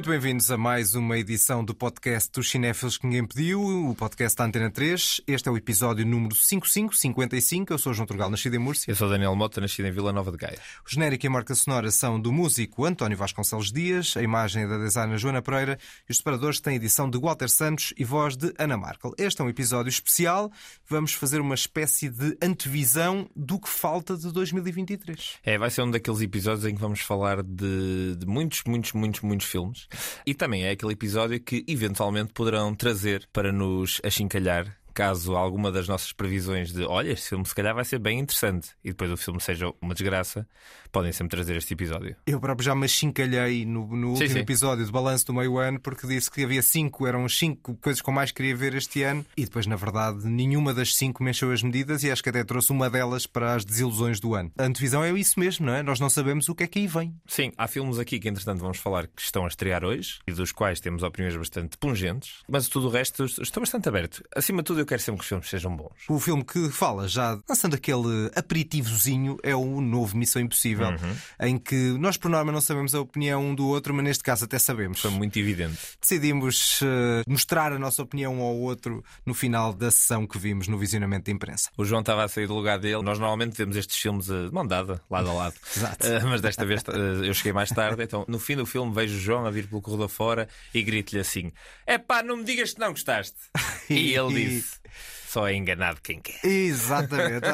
Muito bem-vindos a mais uma edição do podcast dos Cinéfilos que ninguém pediu, o podcast da Antena 3. Este é o episódio número 5555. Eu sou o João Turgal, nascido em Múrcia. Eu sou Daniel Mota, nascido em Vila Nova de Gaia. O genérico e a marca sonora são do músico António Vasconcelos Dias, a imagem é da designer Joana Pereira e os separadores têm edição de Walter Santos e voz de Ana Markel. Este é um episódio especial. Vamos fazer uma espécie de antevisão do que falta de 2023. É, vai ser um daqueles episódios em que vamos falar de, de muitos, muitos, muitos, muitos filmes. E também é aquele episódio que eventualmente poderão trazer para nos achincalhar caso alguma das nossas previsões de olha, este filme se calhar vai ser bem interessante e depois o filme seja uma desgraça, podem sempre trazer este episódio. Eu próprio já me achincalhei no, no sim, último sim. episódio do Balanço do Meio Ano porque disse que havia cinco, eram cinco coisas que eu mais queria ver este ano e depois, na verdade, nenhuma das cinco me encheu as medidas e acho que até trouxe uma delas para as desilusões do ano. A antevisão é isso mesmo, não é? Nós não sabemos o que é que aí vem. Sim, há filmes aqui que, entretanto, vamos falar que estão a estrear hoje e dos quais temos opiniões bastante pungentes, mas tudo o resto estou bastante aberto. Acima de tudo, eu quero sempre que os filmes sejam bons. O filme que fala, já lançando aquele aperitivozinho, é o novo Missão Impossível, uhum. em que nós, por norma, não sabemos a opinião um do outro, mas neste caso até sabemos. Foi muito evidente. Decidimos uh, mostrar a nossa opinião um ao outro no final da sessão que vimos no visionamento de imprensa. O João estava a sair do lugar dele. Nós normalmente vemos estes filmes uh, de mão dada, lado a lado. Exato. Uh, mas desta vez uh, eu cheguei mais tarde, então no fim do filme vejo o João a vir pelo corredor fora e grito-lhe assim: É pá, não me digas que não gostaste. e ele disse. Só é enganado quem quer. Exatamente.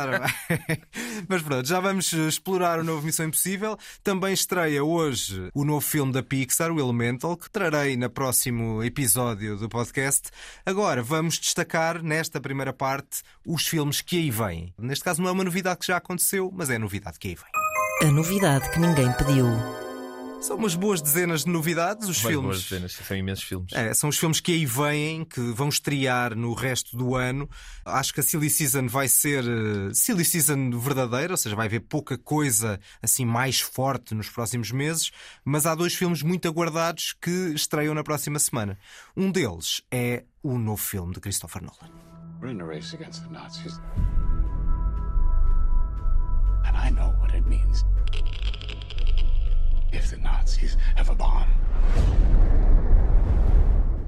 Mas pronto, já vamos explorar o novo Missão Impossível. Também estreia hoje o novo filme da Pixar, o Elemental, que trarei no próximo episódio do podcast. Agora vamos destacar nesta primeira parte os filmes que aí vêm. Neste caso não é uma novidade que já aconteceu, mas é a novidade que aí vem. A novidade que ninguém pediu. São umas boas dezenas de novidades, os filmes. Boas dezenas, são imensos filmes. É, são os filmes que aí vêm, que vão estrear no resto do ano. Acho que a Silly Season vai ser uh, Silly Season verdadeira, ou seja, vai haver pouca coisa assim mais forte nos próximos meses, mas há dois filmes muito aguardados que estreiam na próxima semana. Um deles é o novo filme de Christopher Nolan. We're in a race against the Nazis. And I know what it means if the Nazis have a bomb.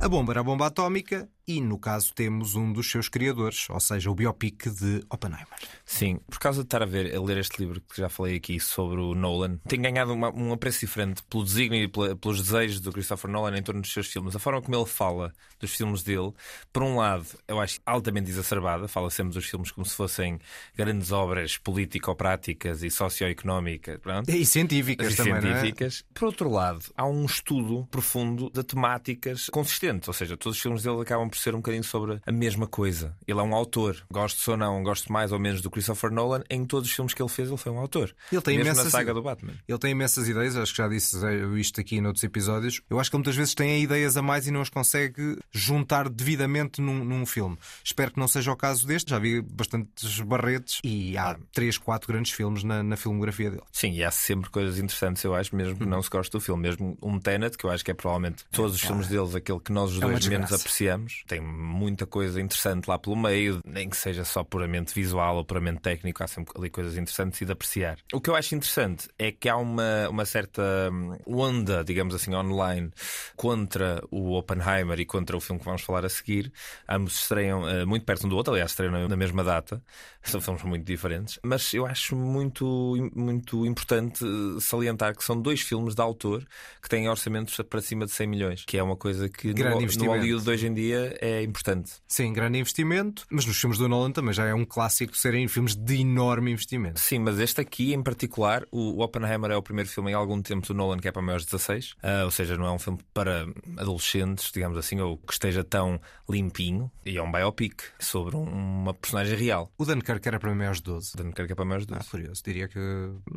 A bomba era a bomba atómica e, no caso, temos um dos seus criadores, ou seja, o biopic de Oppenheimer. Sim, por causa de estar a ver, a ler este livro que já falei aqui sobre o Nolan, tem ganhado uma, um apreço diferente pelo desígnio e pela, pelos desejos do Christopher Nolan em torno dos seus filmes. A forma como ele fala dos filmes dele, por um lado, eu acho altamente exacerbada, fala sempre dos filmes como se fossem grandes obras político-práticas e socioeconómicas pronto. e científicas e também. Científicas. É? Por outro lado, há um estudo profundo de temáticas consistentes, ou seja, todos os filmes dele acabam por ser um bocadinho sobre a mesma coisa. Ele é um autor, gosto ou não, gosto mais ou menos do Christopher Nolan, em todos os filmes que ele fez, ele foi um autor. Ele tem Mesmo imensas... saga do Batman. Ele tem imensas ideias, acho que já disse isto aqui noutros episódios. Eu acho que ele muitas vezes tem ideias a mais e não as consegue juntar devidamente num, num filme. Espero que não seja o caso deste. Já vi bastantes barretes e há três, quatro grandes filmes na, na filmografia dele. Sim, e há sempre coisas interessantes, eu acho, mesmo que não se goste do filme. Mesmo um Tenet, que eu acho que é provavelmente todos os filmes deles aquele que nós os é dois menos apreciamos. Tem muita coisa interessante lá pelo meio, nem que seja só puramente visual ou puramente técnico, há sempre ali coisas interessantes e de apreciar. O que eu acho interessante é que há uma, uma certa hum, onda, digamos assim, online contra o Oppenheimer e contra o filme que vamos falar a seguir. Ambos estreiam uh, muito perto um do outro, aliás, estreiam na mesma data. São filmes muito diferentes, mas eu acho muito, muito importante eh, salientar que são dois filmes de autor que têm orçamentos para cima de 100 milhões, que é uma coisa que no, no Hollywood de hoje em dia é importante. Sim, grande investimento, mas nos filmes do Nolan também já é um clássico serem filmes de enorme investimento. Sim, mas este aqui em particular, o Oppenheimer é o primeiro filme em algum tempo do Nolan que é para maiores de 16, uh, ou seja, não é um filme para adolescentes, digamos assim, ou que esteja tão limpinho, e é um biopic sobre um, uma personagem real. O Dunkirk era para maiores de 12. Dunkirk é para maiores de 12. Ah, curioso, diria que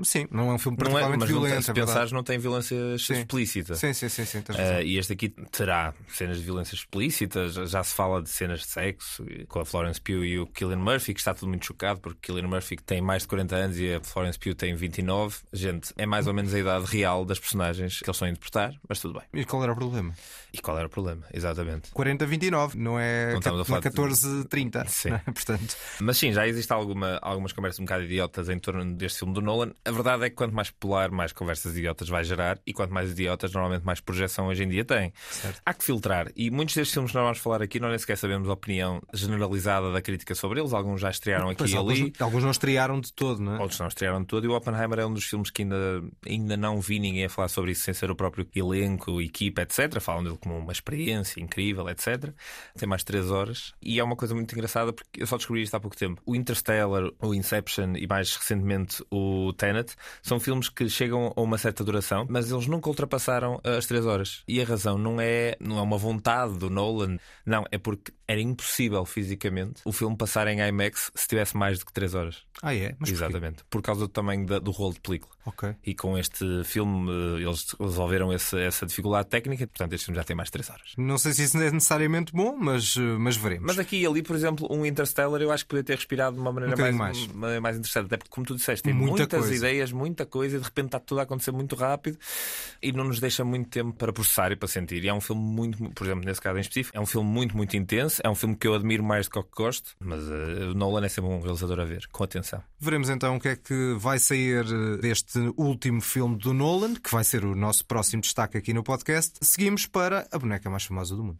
sim, não é um filme particularmente não é, mas violento. Não tem, se é pensares, não tem violência sim. explícita. Sim, sim, sim. sim uh, e este aqui terá cenas de violência explícitas, já se fala de cenas de sexo com a Florence Pugh e o Killian Murphy, que está tudo muito chocado porque Killian Murphy tem mais de 40 anos e a Florence Pugh tem 29. Gente, é mais ou menos a idade real das personagens que eles estão a interpretar, mas tudo bem. E qual era o problema? E qual era o problema? Exatamente. 40-29, não é, não 14-30. Sim. É? Portanto... Mas sim, já existe alguma, algumas conversas um bocado idiotas em torno deste filme do Nolan. A verdade é que quanto mais popular, mais conversas idiotas vai gerar e quanto mais idiotas, normalmente mais projeção hoje em dia tem. Certo. Há que filtrar. E muitos destes filmes que nós vamos falar aqui, nós nem sequer sabemos a opinião generalizada da crítica sobre eles. Alguns já estrearam aqui pois, e alguns, ali. Alguns não estrearam de todo, não é? Outros não estrearam de todo. E o Oppenheimer é um dos filmes que ainda, ainda não vi ninguém a falar sobre isso sem ser o próprio elenco, equipa, etc. Falam dele como uma experiência incrível, etc. Tem mais 3 horas. E é uma coisa muito engraçada porque eu só descobri isto há pouco tempo. O Interstellar, o Inception e mais recentemente o Tenet são filmes que chegam a uma certa duração, mas eles nunca ultrapassaram as 3 horas. E a razão não é, não é uma vontade do Nolan, não, é porque era impossível fisicamente o filme passar em IMAX se tivesse mais do que 3 horas. Ah, é? Mas Exatamente. Porquê? Por causa do tamanho da, do rolo de película. Ok. E com este filme eh, eles resolveram esse, essa dificuldade técnica, portanto este filme já tem mais de 3 horas. Não sei se isso é necessariamente bom, mas, eh, mas veremos. Mas aqui e ali, por exemplo, um Interstellar eu acho que podia ter respirado de uma maneira um mais, mais. mais interessante, até porque, como tu disseste, tem Muita muitas coisa. ideias, muita coisa e de repente está tudo a acontecer muito rápido e não nos deixa muito tempo para processar e para sentir. E é um filme muito, por exemplo, nesse caso em específico, é um filme muito, muito intenso, é um filme que eu admiro mais do que gosto, mas uh, Nolan é sempre um realizador a ver, com atenção. Veremos então o que é que vai sair eh, deste último filme do Nolan, que vai ser o nosso próximo destaque aqui no podcast. Seguimos para a boneca mais famosa do mundo.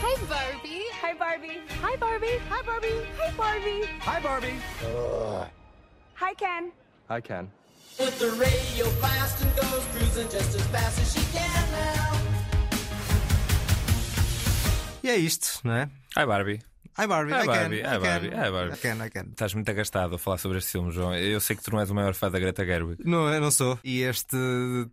Hi Barbie. Hi Barbie. Hi Barbie. Hi Barbie. Hi Barbie. Hi Barbie. Uh. Hi Ken. Hi Ken. Put the radio fast and goes cruising just as fast as she can now. É isto, não é? Hi Barbie. Hi Barbie, hi Barbie, hi Barbie, hi Barbie. I can, I can. Estás muito agastado a falar sobre este filme, João. Eu sei que tu não és o maior fã da Greta Gerwig. Não, eu não sou. E este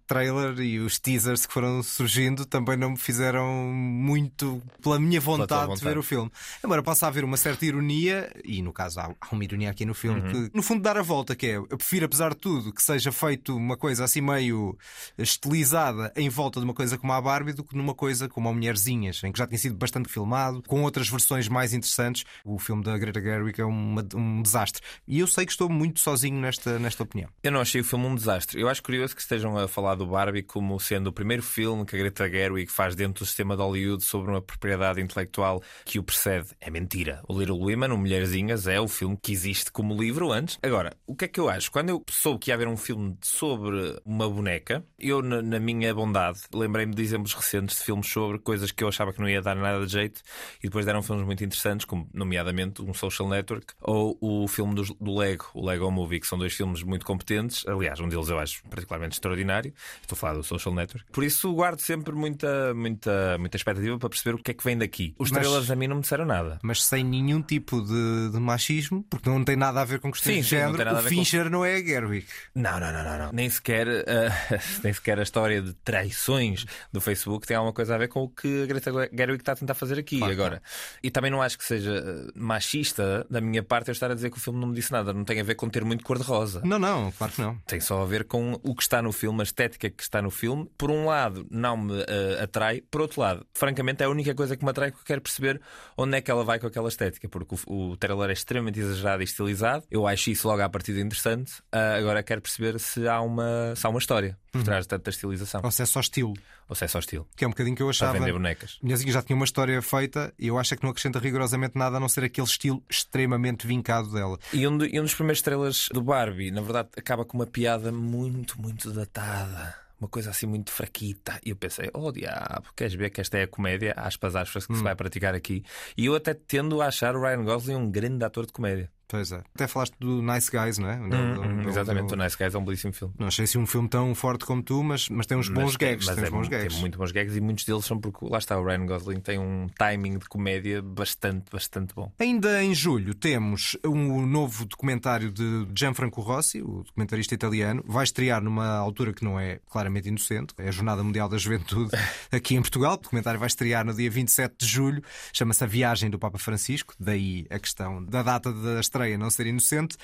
trailer e os teasers que foram surgindo também não me fizeram muito pela minha vontade, vontade. de ver o filme. Embora possa haver uma certa ironia, e no caso há, uma ironia aqui no filme, uhum. que no fundo dar a volta, que é eu prefiro, apesar de tudo, que seja feito uma coisa assim meio estilizada em volta de uma coisa como a Barbie do que numa coisa como a Mulherzinhas, em que já tinha sido bastante filmado, com outras versões mais interessantes interessantes. O filme da Greta Gerwig é uma, um desastre. E eu sei que estou muito sozinho nesta, nesta opinião. Eu não achei o filme um desastre. Eu acho curioso que estejam a falar do Barbie como sendo o primeiro filme que a Greta Gerwig faz dentro do sistema de Hollywood sobre uma propriedade intelectual que o precede. É mentira. O Little Women, o Mulherzinhas, é o filme que existe como livro antes. Agora, o que é que eu acho? Quando eu soube que ia haver um filme sobre uma boneca, eu, na, na minha bondade, lembrei-me de exemplos recentes de filmes sobre coisas que eu achava que não ia dar nada de jeito e depois deram filmes muito interessantes como nomeadamente um Social Network ou o filme do, do, Lego, o Lego Movie, que são dois filmes muito competentes. Aliás, um deles eu acho particularmente extraordinário. Estou a falar do Social Network. Por isso guardo sempre muita, muita, muita expectativa para perceber o que é que vem daqui. Os mas, trailers a mim não me disseram nada. Mas sem nenhum tipo de, de machismo, porque não tem nada a ver com questões sim, de género. Não o Fincher com... não é a Gerwig. Não, não, não, não, não. Nem sequer, uh, nem sequer a história de traições do Facebook tem alguma coisa a ver com o que a Greta Gerwig está a tentar fazer aqui claro, agora. E também não acho que seja eh, machista da minha parte eu estar a dizer que o filme não me disse nada. Não tem a ver com ter muito cor-de-rosa. Não, não, claro que não. Tem só a ver com o que está no filme, a estética que está no filme. Por um lado, não me uh, atrai. Por outro lado, francamente, é a única coisa que me atrai porque eu quero perceber onde é que ela vai com aquela estética. Porque o, o trailer é extremamente exagerado e estilizado. Eu acho isso logo à partida interessante. Uh, agora quero perceber se há uma, se há uma história por uhum. trás de tanta estilização. Ou se é só estilo. Ou se é só estilo. Que é um bocadinho que eu achava. Para vender bonecas. Minhazinha já tinha uma história feita e eu acho é que não acrescenta rigorosamente nada a não ser aquele estilo extremamente vincado dela. E um, de, um dos primeiros estrelas do Barbie, na verdade, acaba com uma piada muito, muito datada uma coisa assim muito fraquita. E eu pensei, oh diabo, queres ver que esta é a comédia, aspas, aspas, que hum. se vai praticar aqui? E eu até tendo a achar o Ryan Gosling um grande ator de comédia. Pois é. Até falaste do Nice Guys, não é? Hum, exatamente, o Nice Guys é um belíssimo filme. Não achei assim um filme tão forte como tu, mas, mas tem uns bons mas, gags. Mas tem, é, bons gags. tem muito bons gags e muitos deles são porque lá está o Ryan Gosling tem um timing de comédia bastante, bastante bom. Ainda em julho temos um novo documentário de Gianfranco Rossi, o documentarista italiano. Vai estrear numa altura que não é claramente inocente, é a Jornada Mundial da Juventude aqui em Portugal. O documentário vai estrear no dia 27 de julho. Chama-se A Viagem do Papa Francisco, daí a questão da data da estreia não ser inocente.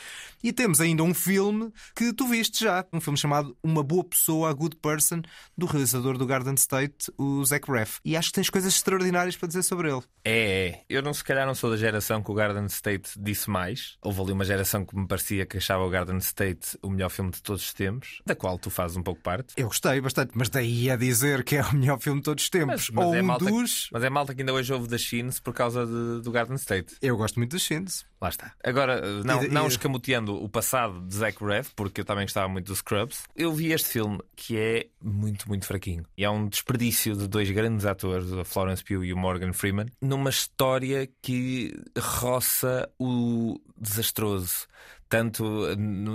E temos ainda um filme que tu viste já, um filme chamado Uma Boa Pessoa, A Good Person, do realizador do Garden State, o Zach Braff. E acho que tens coisas extraordinárias para dizer sobre ele. É, é. Eu não se calhar não sou da geração que o Garden State disse mais. Houve ali uma geração que me parecia que achava o Garden State o melhor filme de todos os tempos, da qual tu fazes um pouco parte. Eu gostei bastante, mas daí a dizer que é o melhor filme de todos os tempos. Mas, mas Ou é um malta, dos. Mas é malta que ainda hoje ouve da Shins por causa de, do Garden State. Eu gosto muito da Shins. Lá está. Agora, não, não escamoteando o passado de Zach Braff, porque eu também gostava muito dos Scrubs, eu vi este filme que é muito, muito fraquinho. E é um desperdício de dois grandes atores, a Florence Pugh e o Morgan Freeman, numa história que roça o desastroso tanto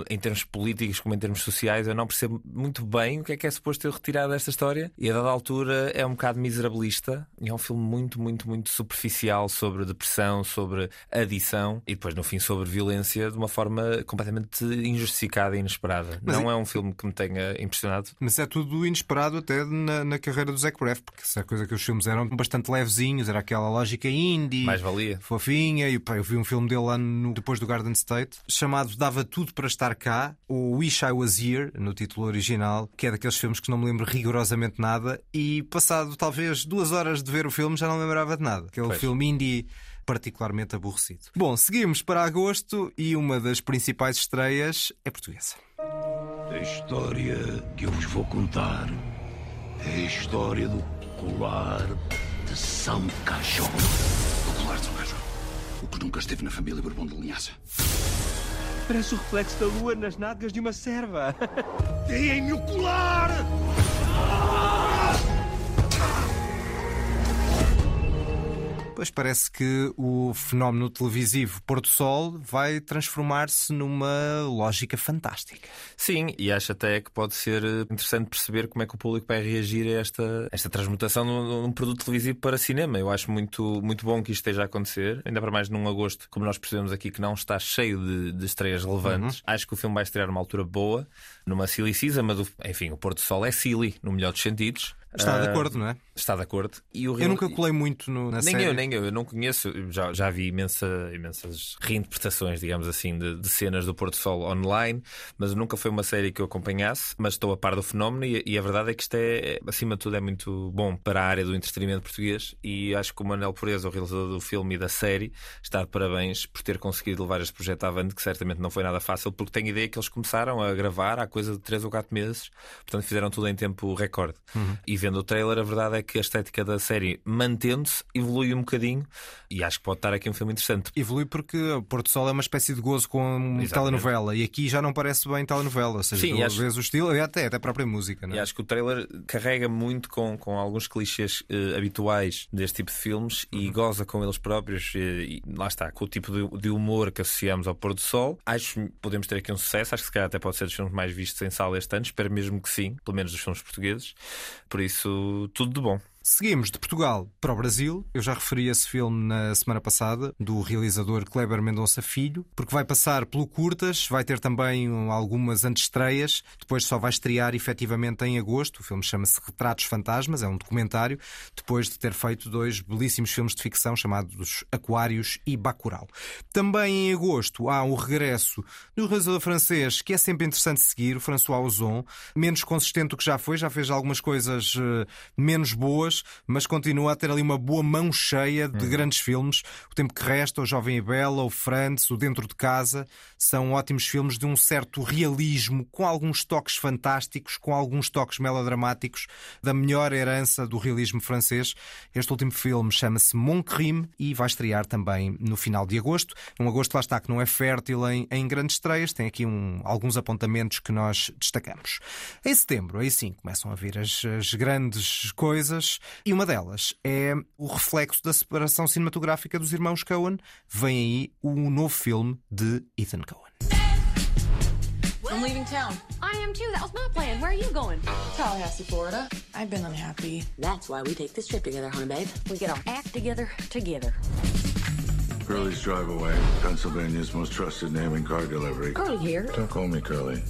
em termos políticos como em termos sociais, eu não percebo muito bem o que é que é suposto eu retirar desta história. E a dada altura é um bocado miserabilista. E é um filme muito, muito, muito superficial sobre depressão, sobre adição e depois no fim sobre violência de uma forma completamente injustificada e inesperada. Mas não é... é... um filme que me tenha impressionado. Mas é tudo inesperado até na, na carreira do Zac Braff, porque essa coisa que os filmes eram bastante levezinhos, era aquela lógica indie, mais valia, fofinha. E pá, eu vi um filme dele lá no, depois do Garden State chamado chamado Dava Tudo para Estar Cá, ou Wish I Was Here, no título original, que é daqueles filmes que não me lembro rigorosamente nada, e passado talvez duas horas de ver o filme já não lembrava de nada. Aquele pois. filme indie particularmente aborrecido. Bom, seguimos para agosto e uma das principais estreias é portuguesa. A história que eu vos vou contar é a história do colar de São Cajón. O colar de São Cajón. O que nunca esteve na família Bourbon de Linhaça. Parece o reflexo da lua nas nádegas de uma serva. Deem-me o colar! Pois parece que o fenómeno televisivo Porto Sol vai transformar-se numa lógica fantástica. Sim, e acho até que pode ser eh, interessante perceber como é que o público vai reagir a esta, esta transmutação num, num produto televisivo para cinema. Eu acho muito, muito bom que isto esteja a acontecer, ainda para mais num agosto, como nós percebemos aqui, que não está cheio de, de estreias relevantes. Uhum. Acho que o filme vai estrear numa altura boa, numa silly season, mas enfim, o Porto Sol é silly, no melhor dos sentidos. Está de acordo, não é? Está de acordo. E o. Eu nunca colei muito no, na nem série. eu, nem eu. Eu não conheço. Já, já vi imensa, imensas reinterpretações, digamos assim, de, de, cenas do Porto Sol online, mas nunca foi uma série que eu acompanhasse. Mas estou a par do fenómeno e, e, a verdade é que isto é, acima de tudo, é muito bom para a área do entretenimento português. E acho que o Manel Pureza, o realizador do filme e da série, está de parabéns por ter conseguido levar este projeto avante, que certamente não foi nada fácil, porque tenho ideia que eles começaram a gravar há coisa de 3 ou 4 meses, portanto fizeram tudo em tempo recorde. Uhum. E vendo o trailer, a verdade é que a estética da série, mantendo-se, evolui um bocadinho e acho que pode estar aqui um filme interessante. Evolui porque Porto Sol é uma espécie de gozo com Exatamente. telenovela e aqui já não parece bem telenovela, ou seja, Sim, acho... vezes o estilo e até, até a própria música. Não é? E acho que o trailer carrega muito com, com alguns clichês uh, habituais deste tipo de filmes uhum. e goza com eles próprios e, e, lá está, com o tipo de, de humor que associamos ao Pôr do Sol. Acho que podemos ter aqui um sucesso, acho que se calhar até pode ser dos filmes mais vistos em sala este ano, espero mesmo que sim, pelo menos dos filmes portugueses. Por isso, tudo de bom. Seguimos de Portugal para o Brasil. Eu já referi esse filme na semana passada, do realizador Kleber Mendonça Filho, porque vai passar pelo Curtas, vai ter também algumas antestreias, depois só vai estrear efetivamente em agosto. O filme chama-se Retratos Fantasmas, é um documentário, depois de ter feito dois belíssimos filmes de ficção chamados Aquários e Bacurau. Também em agosto há o regresso do realizador francês, que é sempre interessante seguir, o François Ozon, menos consistente do que já foi, já fez algumas coisas eh, menos boas mas continua a ter ali uma boa mão cheia de uhum. grandes filmes. O Tempo que Resta, O Jovem e Bela, O Frantz, O Dentro de Casa, são ótimos filmes de um certo realismo, com alguns toques fantásticos, com alguns toques melodramáticos, da melhor herança do realismo francês. Este último filme chama-se Mon Crime e vai estrear também no final de agosto. Um agosto, lá está, que não é fértil em, em grandes estreias, tem aqui um, alguns apontamentos que nós destacamos. Em setembro, aí sim, começam a vir as, as grandes coisas. E uma delas é o reflexo da separação cinematográfica dos irmãos Coen. Vem aí o novo filme de Ethan Coen. I'm leaving town. I am too. That was my plan. Where are you going? Tallahassee, Florida. I've been unhappy. That's why we take this trip together, honey babe. We get our act together together. Curly's Drive Away, Pennsylvania's most trusted name in car delivery. Curly here. Don't call me Curly.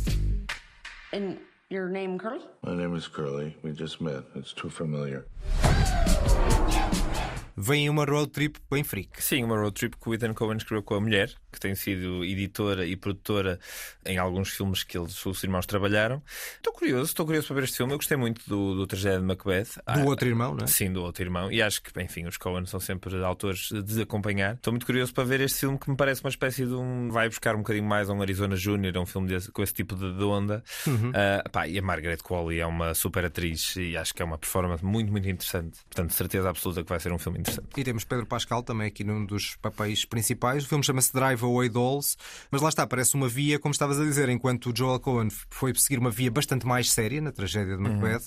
And Your name Curly? My name is Curly. We just met. It's too familiar. Vem uma road trip bem freak. Sim, uma road trip que o Ethan Cohen escreveu com a mulher, que tem sido editora e produtora em alguns filmes que eles, os irmãos trabalharam. Estou curioso, estou curioso para ver este filme. Eu gostei muito do, do Tragédia de Macbeth. Do ah, outro irmão, não é? Sim, do outro irmão. E acho que, enfim, os Coen são sempre autores de acompanhar. Estou muito curioso para ver este filme que me parece uma espécie de um. Vai buscar um bocadinho mais a um Arizona Júnior, um filme desse, com esse tipo de, onda. Uhum. Uh, pá, e a Margaret Qualley é uma super atriz e acho que é uma performance muito, muito interessante. Portanto, certeza absoluta que vai ser um filme interessante. E temos Pedro Pascal também aqui num dos papéis principais. O filme chama-se Drive Away Dolls, mas lá está, parece uma via, como estavas a dizer, enquanto o Joel Cohen foi seguir uma via bastante mais séria na tragédia de Macbeth, uhum.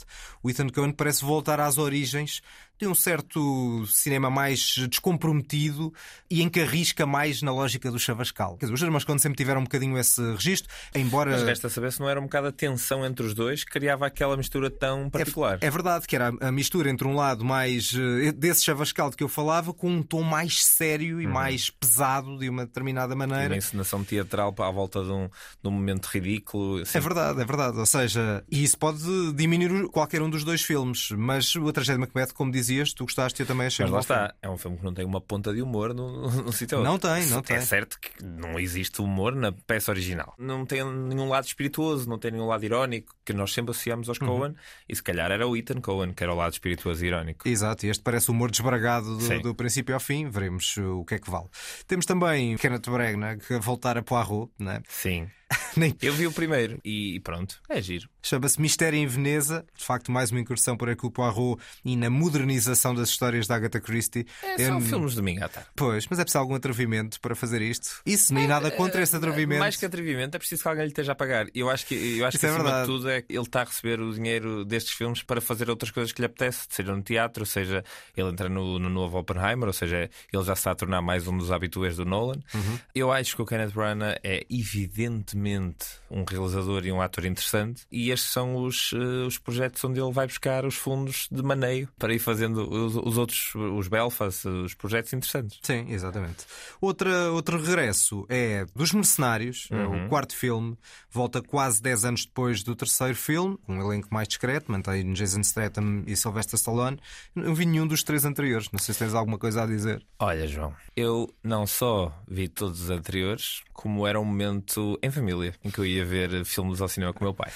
o Ethan Cohen parece voltar às origens tem um certo cinema mais descomprometido e encarrisca mais na lógica do Chavascal. Quer dizer, os irmãos quando sempre tiveram um bocadinho esse registro, embora. Mas resta saber se não era um bocado a tensão entre os dois que criava aquela mistura tão particular. É, é verdade, que era a mistura entre um lado mais eh, desse Chavascal de que eu falava com um tom mais sério e uhum. mais pesado de uma determinada maneira. Uma encenação teatral à volta de um, de um momento ridículo. Assim. É verdade, é verdade. Ou seja, e isso pode diminuir qualquer um dos dois filmes, mas a tragédia de Macbeth, como dizia dizias, tu gostaste, eu também achei. Mas lá está, é um filme que não tem uma ponta de humor no, no, sítio. Não tem, não tem. É certo que não existe humor na peça original. Não tem nenhum lado espirituoso, não tem nenhum lado irónico que nós sempre associamos aos uhum. Cohen. E se calhar era o Ethan Cohen que era o lado espirituoso e irónico. Exato, e este parece o humor desbragado do, do, princípio ao fim. Veremos o que é que vale. Temos também Kenneth Branagh a voltar a Poirot, né? Sim. Nem... Eu vi o primeiro e pronto, é giro. Chama-se Mistério em Veneza, de facto, mais uma incursão por Hercule Poirot e na modernização das histórias da Agatha Christie. É, são é... filmes de domingo à tarde. Pois, mas é preciso algum atrevimento para fazer isto. Isso, nem é, nada contra esse atrevimento. Mais que atrevimento, é preciso que alguém lhe esteja a pagar. Eu acho que, eu acho que é acima verdade. de tudo, é que ele está a receber o dinheiro destes filmes para fazer outras coisas que lhe apetece, seja no teatro, seja ele entra no, no novo Oppenheimer, ou seja, ele já se está a tornar mais um dos habituês do Nolan. Uhum. Eu acho que o Kenneth Branagh é evidentemente mente um realizador e um ator interessante, e estes são os, uh, os projetos onde ele vai buscar os fundos de maneio para ir fazendo os, os outros, os Belfast, os projetos interessantes. Sim, exatamente. Outra, outro regresso é dos Mercenários, é uhum. o quarto filme, volta quase 10 anos depois do terceiro filme, um elenco mais discreto, mantém Jason Statham e Sylvester Stallone. Não vi nenhum dos três anteriores, não sei se tens alguma coisa a dizer. Olha, João, eu não só vi todos os anteriores, como era um momento em família em que eu ia ver filmes ao cinema com o meu pai.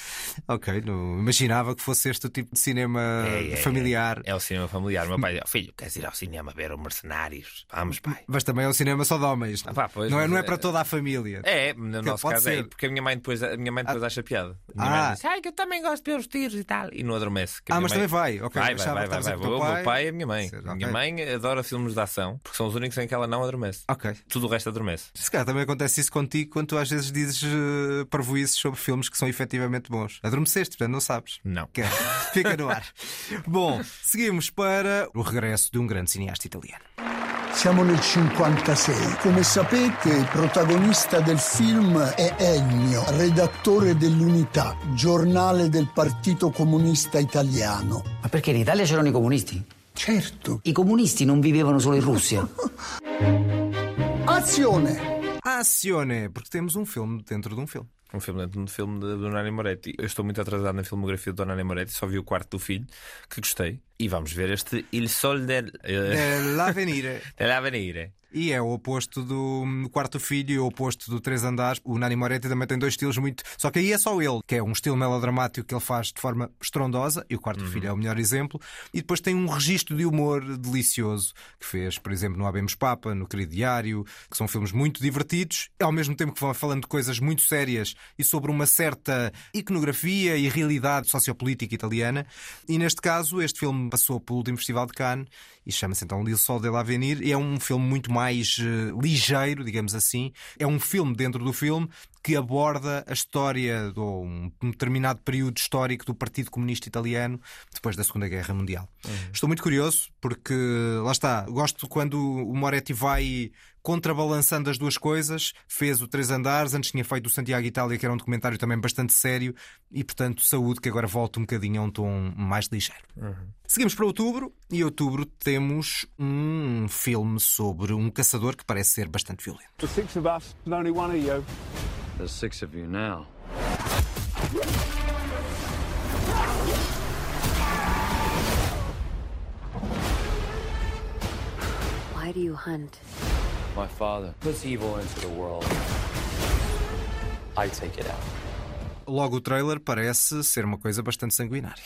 Ok, não imaginava que fosse este o tipo de cinema é, é, familiar. É, é, o cinema familiar. O meu pai disse: Filho, queres ir ao cinema ver os Mercenários? Vamos, pai. Mas também é um cinema só de homens. Ah, pá, pois, não, é, não é para toda a família. É, no que nosso caso é, ser. é, porque a minha mãe depois, a minha mãe depois ah. acha piada. A minha ah. mãe diz: Ai, que eu também gosto de ver os tiros e tal. E não adormece. Ah, mas mãe... também vai. Okay, vai, vai, vai. vai, vai. O meu pai e a minha mãe. A minha mãe adora filmes de ação porque são os únicos em que ela não adormece. Ok. Tudo o resto adormece. Se calhar também acontece isso contigo quando tu às vezes dizes uh, parvoices sobre filmes que são efetivamente bons. Adormeceste, portanto não sabes. Não. Fica no ar. Bom, seguimos para o regresso de um grande cineasta italiano. Siamo nel 56. Come sapete, il protagonista del film è Ennio, redattore dell'Unità, giornale del Partito Comunista Italiano. Ma perché in Italia c'erano i comunisti? Certo. I comunisti non vivevano solo in Russia. Azione! Azione, porque temos um filme dentro de um filme. Um filme dentro de um filme de Donani Moretti. Eu estou muito atrasado na filmografia de Donani Moretti, só vi o quarto do filho, que gostei. E vamos ver este Il Sol del... Dell'Avenire. Dell'Avenire. E é o oposto do Quarto Filho e o oposto do Três Andares. O Nani Moretti também tem dois estilos muito. Só que aí é só ele, que é um estilo melodramático que ele faz de forma estrondosa, e o Quarto uhum. Filho é o melhor exemplo. E depois tem um registro de humor delicioso, que fez, por exemplo, no Abemos Papa, no Querido Diário, que são filmes muito divertidos, ao mesmo tempo que vão falando de coisas muito sérias e sobre uma certa iconografia e realidade sociopolítica italiana. E neste caso, este filme passou pelo último Festival de Cannes e chama-se então Lil Sol de l'Avenir. E é um filme muito mais uh, ligeiro, digamos assim. É um filme dentro do filme que aborda a história de um determinado período histórico do Partido Comunista Italiano depois da Segunda Guerra Mundial. Uhum. Estou muito curioso porque, lá está, gosto quando o Moretti vai contrabalançando as duas coisas. Fez o Três Andares, antes tinha feito o Santiago Itália, que era um documentário também bastante sério, e portanto, saúde, que agora volta um bocadinho a um tom mais ligeiro. Uhum. Seguimos para outubro, e em outubro temos um filme sobre um caçador que parece ser bastante violento. The six of us, only one of you. There's six of you now. Why do you hunt? My father puts evil into the world. I take it out. Logo o trailer parece ser uma coisa bastante sanguinária.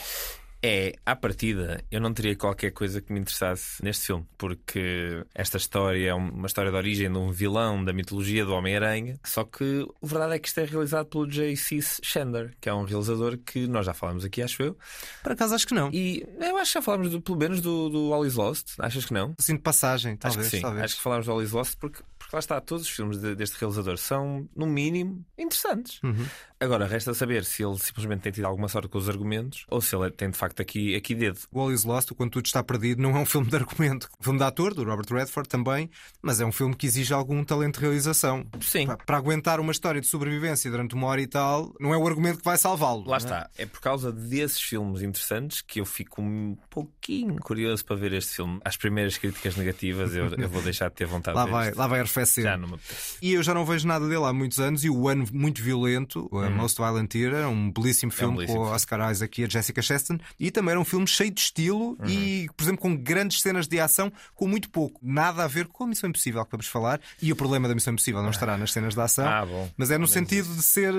É, à partida, eu não teria qualquer coisa que me interessasse neste filme, porque esta história é uma história de origem de um vilão da mitologia do Homem-Aranha. Só que a verdade é que isto é realizado pelo J.C. Chandler, que é um realizador que nós já falamos aqui, acho eu. Por acaso acho que não. E eu acho que já falámos do, pelo menos do, do All Is Lost. Achas que não? Assim de passagem, talvez. Acho que sim. Talvez. Acho que falámos do All Is Lost porque, porque lá está, todos os filmes de, deste realizador são, no mínimo, interessantes. Uhum. Agora, resta saber se ele simplesmente tem tido alguma sorte com os argumentos ou se ele tem de facto aqui, aqui dedo. O All Is Lost, o Quando Tudo Está Perdido, não é um filme de argumento. Um filme de ator, do Robert Redford também, mas é um filme que exige algum talento de realização. Sim. Para, para aguentar uma história de sobrevivência durante uma hora e tal, não é o argumento que vai salvá-lo. Lá não está. É por causa desses filmes interessantes que eu fico um pouquinho curioso para ver este filme. As primeiras críticas negativas eu, eu vou deixar de ter vontade Lá de ver vai, lá vai arrefecer. Já não me apetece. E eu já não vejo nada dele há muitos anos. E o ano muito violento, o Most Violent era um belíssimo filme belíssimo com o. Oscar Isaac e a Jessica Chastain. E também era um filme cheio de estilo e, por exemplo, com grandes cenas de ação, com muito pouco. Nada a ver com a Missão Impossível que vamos falar. E o problema da Missão Impossível não estará nas cenas de ação, Ah, mas é no sentido de ser.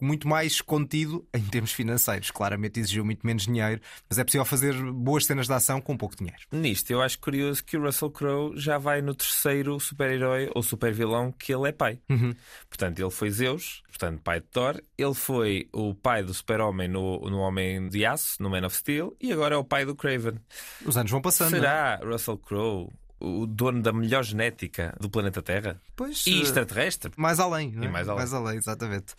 Muito mais contido em termos financeiros. Claramente exigiu muito menos dinheiro, mas é possível fazer boas cenas de ação com pouco dinheiro. Nisto, eu acho curioso que o Russell Crowe já vai no terceiro super-herói ou super-vilão que ele é pai. Uhum. Portanto, ele foi Zeus, portanto, pai de Thor. Ele foi o pai do super-homem no, no Homem de Aço, no Man of Steel. E agora é o pai do Craven. Os anos vão passando. é? Será Russell Crowe o dono da melhor genética do planeta Terra? Pois, E eh, extraterrestre? Mais além, é? E mais além. exatamente.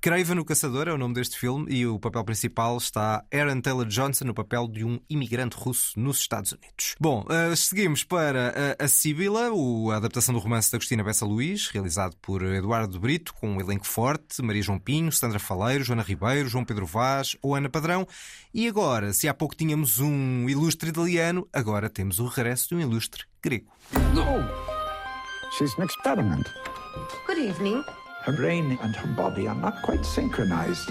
Craven o Caçador é o nome deste filme e o papel principal está Aaron Taylor Johnson no papel de um imigrante russo nos Estados Unidos. Bom, eh, seguimos para eh, A Síbila, a adaptação do romance da Agostina Bessa Luís, realizado por Eduardo Brito, com um elenco forte, Maria João Pinho, Sandra Faleiro, Joana Ribeiro, João Pedro Vaz ou Ana Padrão. E agora, se há pouco tínhamos um ilustre italiano, agora temos o regresso de um ilustre grego. Oh. She's an experiment. Good evening. Her brain and her body are not quite synchronized.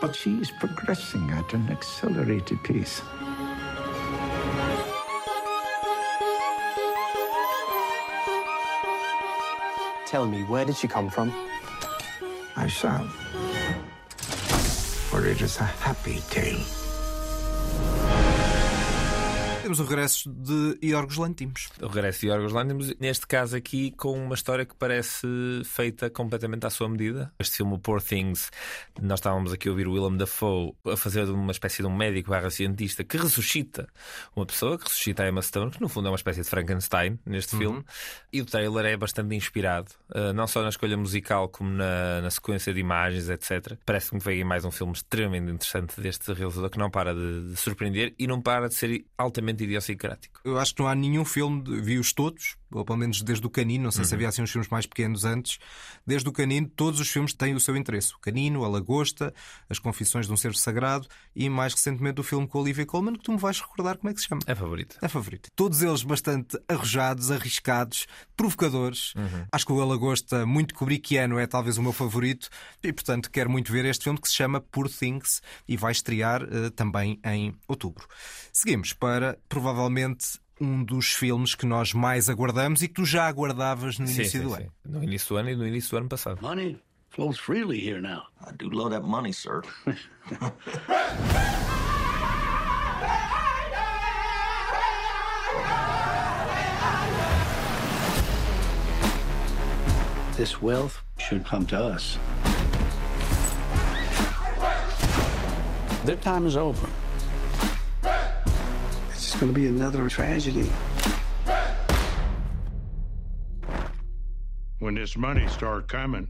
But she is progressing at an accelerated pace. Tell me, where did she come from? I shall. For it is a happy tale. Temos o regresso de Iorgos Lantimos. O regresso de Yorgos Lanthimos, neste caso aqui com uma história que parece feita completamente à sua medida. Este filme, o Poor Things, nós estávamos aqui a ouvir o Willem Dafoe a fazer uma espécie de um médico barra cientista que ressuscita uma pessoa, que ressuscita a Emma Stone, que no fundo é uma espécie de Frankenstein neste Uhum. filme. E o trailer é bastante inspirado, uh, não só na escolha musical como na, na sequência de imagens, etc. Parece-me que veio mais um filme extremamente interessante deste realizador que não para de, de surpreender e não para de ser altamente idiosincrático. Eu acho que não há nenhum filme, vi-os todos, ou pelo menos desde o Canino, não sei se havia assim uns filmes mais pequenos antes. Desde o Canino, todos os filmes têm o seu interesse. O Canino, A Lagosta, As Confissões de um Ser Sagrado e mais recentemente o filme com Olivia Colman, que tu me vais recordar como é que se chama. É favorito. É favorito. Todos eles bastante arrojados, arriscados, provocadores. Acho que o A Lagosta, muito kubrickiano, é talvez o meu favorito e, portanto, quero muito ver este filme que se chama Poor Things e vai estrear eh, também em outubro. Seguimos para, provavelmente, um dos filmes que nós mais aguardamos e que tu já aguardavas no Sim, início sim, do sim. ano. No início do ano e no início do ano passado. Money flows freely here now. I do love that money, sir. This wealth should come to us. Their time is over. It's just going to be another tragedy. When this money started coming,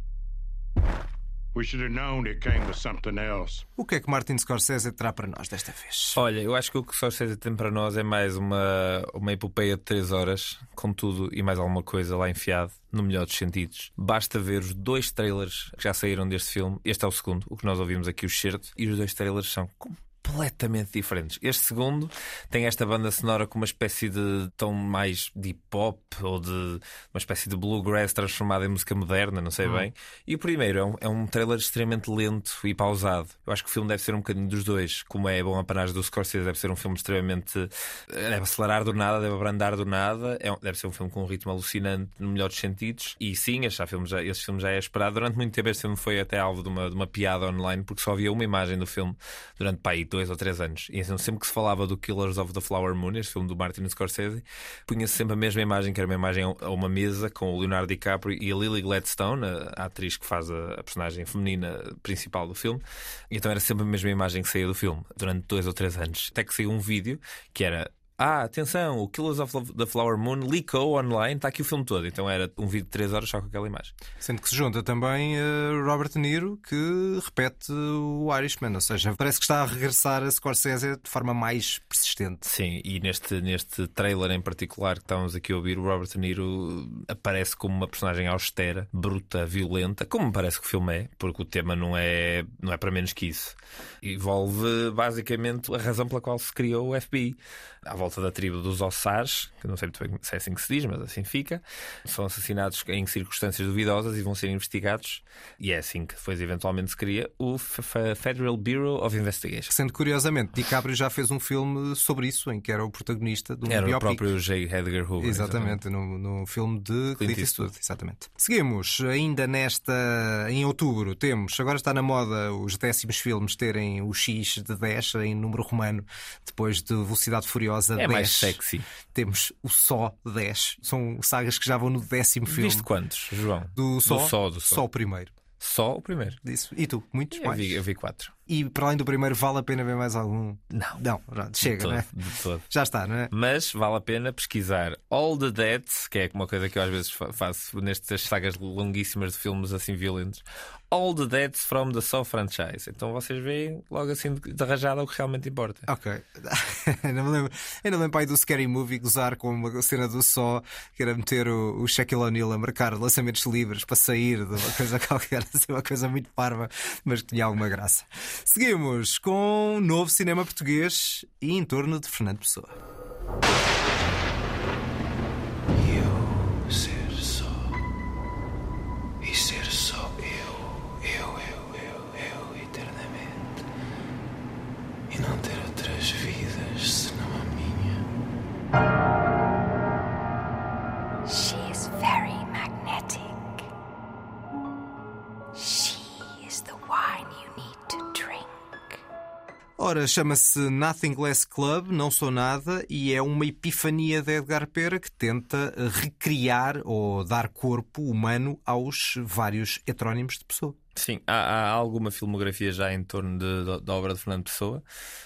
we should have known it came with something else. O que é que Martin Scorsese terá para nós desta vez? Olha, eu acho que o que César tem para nós é mais uma, uma epopeia de 3 horas, com tudo e mais alguma coisa lá enfiado, no melhor dos sentidos. Basta ver os dois trailers que já saíram deste filme. Este é o segundo, o que nós ouvimos aqui, o certo, e os dois trailers são completamente diferentes. Este segundo tem esta banda sonora com uma espécie de tom mais de hip hop ou de uma espécie de bluegrass transformada em música moderna, não sei hum. bem. E o primeiro é um, é um trailer extremamente lento e pausado. Eu acho que o filme deve ser um bocadinho dos dois. Como é bom apanagem do Scorsese, deve ser um filme extremamente. deve acelerar do nada, deve abrandar do nada. É, deve ser um filme com um ritmo alucinante, no melhor dos sentidos. E sim, este filme já, este filme já é esperado. Durante muito tempo, este filme foi até alvo de uma, de uma piada online, porque só havia uma imagem do filme durante pá, aí, dois ou três anos. E então, sempre que se falava do Killers of the Flower Moon, este filme do Martin Scorsese, punha-se sempre a mesma imagem, que era uma imagem a uma mesa com o Leonardo DiCaprio e a Lily Gladstone, a, a atriz que faz a, a, personagem feminina principal do filme. E então era sempre a mesma imagem que saía do filme durante dois ou três anos. Até que saiu um vídeo que era ah, atenção, o Killers of the Flower Moon leakou online, está aqui o filme todo. Então era um vídeo de 3 horas só com aquela imagem. Sendo que se junta também uh, Robert De Niro, que repete o Irishman, ou seja, parece que está a regressar a Scorsese de forma mais persistente. Sim, e neste, neste trailer em particular que estamos aqui a ouvir, o Robert De Niro aparece como uma personagem austera, bruta, violenta, como parece que o filme é, porque o tema não é, não é para menos que isso. Envolve basicamente a razão pela qual se criou o FBI. À volta volta da tribo dos Ossares, que não sei muito bem se é assim que se diz, mas assim fica. São assassinados em circunstâncias duvidosas e vão ser investigados. E é assim que depois eventualmente se cria o Federal Bureau of Investigation. Sendo curiosamente, DiCaprio já fez um filme sobre isso, em que era o protagonista do Era biopic. o próprio J. Edgar Hoover. Exatamente, exatamente. No, no filme de Clint Eastwood. Exatamente. Seguimos, ainda nesta. Em outubro, temos. Agora está na moda os décimos filmes terem o X de 10 em número romano, depois de Velocidade Furiosa é 10. mais sexy. Temos o Só 10. São sagas que já vão no décimo filme. Viste quantos, João? Do Só? Do Só, do Só. Só o primeiro. Só o primeiro. Disso. E tu? Muitos eu mais? Vi, eu vi quatro. E para além do primeiro, vale a pena ver mais algum? Não. Não, pronto, chega, todo, é? Todo. Já está, não é? Mas vale a pena pesquisar All the Dead, que é uma coisa que eu às vezes faço nestas sagas longuíssimas de filmes assim violentos. All the Deads from the Saw franchise. Então vocês veem logo assim de rajada o que realmente importa. Ok. ainda me lembro, ainda me lembro aí do Scary Movie gozar com uma cena do Saw que era meter o, o Shaquille O'Neal a marcar lançamentos livres para sair de uma coisa qualquer, assim, uma coisa muito parva, mas que tinha alguma graça. Seguimos com um novo cinema português e em torno de Fernando Pessoa. Ora, chama-se Nothing Less Club, Não Sou Nada, e é uma epifania de Edgar Pera que tenta recriar ou dar corpo humano aos vários heterónimos de pessoa. Sim, há, há, alguma filmografia já em torno da obra de Fernando Pessoa,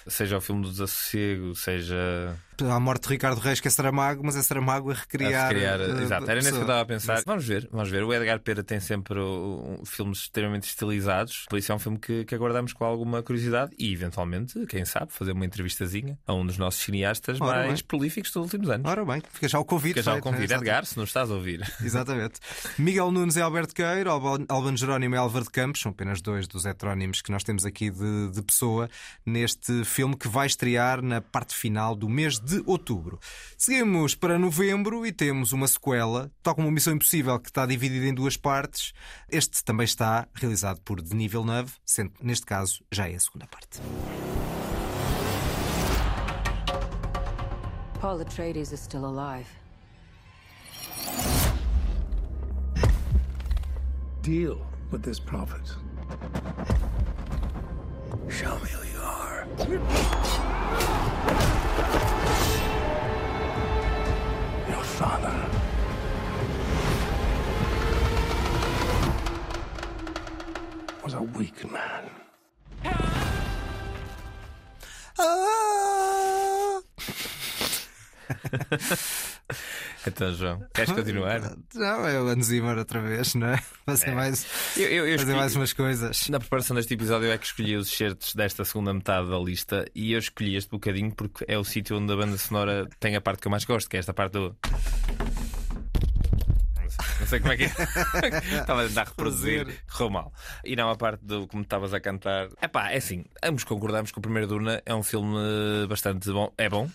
seja o filme do Desassossego, seja a morte de Ricardo Reis, que é Saramago, mas é Saramago a recriar. A recriar uh, exato, era nisso que eu estava a pensar. Vamos ver, vamos ver. O Edgar Pera tem sempre um, filmes extremamente estilizados, por isso é um filme que, que aguardamos com alguma curiosidade e, eventualmente, quem sabe, fazer uma entrevistazinha a um dos nossos cineastas Ora mais bem. prolíficos dos últimos anos. Ora bem, fica já o convite. Fica já o convite. Né? Edgar, se não estás a ouvir. Exatamente. Miguel Nunes e Alberto Queiro, Alban Jerónimo e Álvaro de Campos, são apenas dois dos heterónimos que nós temos aqui de, de pessoa neste filme que vai estrear na parte final do mês de outubro. Seguimos para novembro e temos uma sequela, tal como Missão Impossível, que está dividida em duas partes. Este também está realizado por Denis Villeneuve, sendo neste caso já é a segunda parte. Paul Atreides is still alive. Deal with this prophet. Show me who you are. Father. Was a weak man. Ah! então, João, queres continuar? Não, é o Hans Zimmer outra vez, não é? Fazer, é. Mais, eu, eu, eu fazer escolhi, mais umas coisas. Na preparação deste episódio é que escolhi os certos desta segunda metade da lista e eu escolhi este bocadinho porque é o sítio onde a banda sonora tem a parte que eu mais gosto, que é esta parte do. Não sei como é que é. Estava a tentar reproduzir, correu mal. E não a parte do como estavas a cantar. É pá, é assim, ambos concordamos que o primeiro Duna é um filme bastante bom. É bom.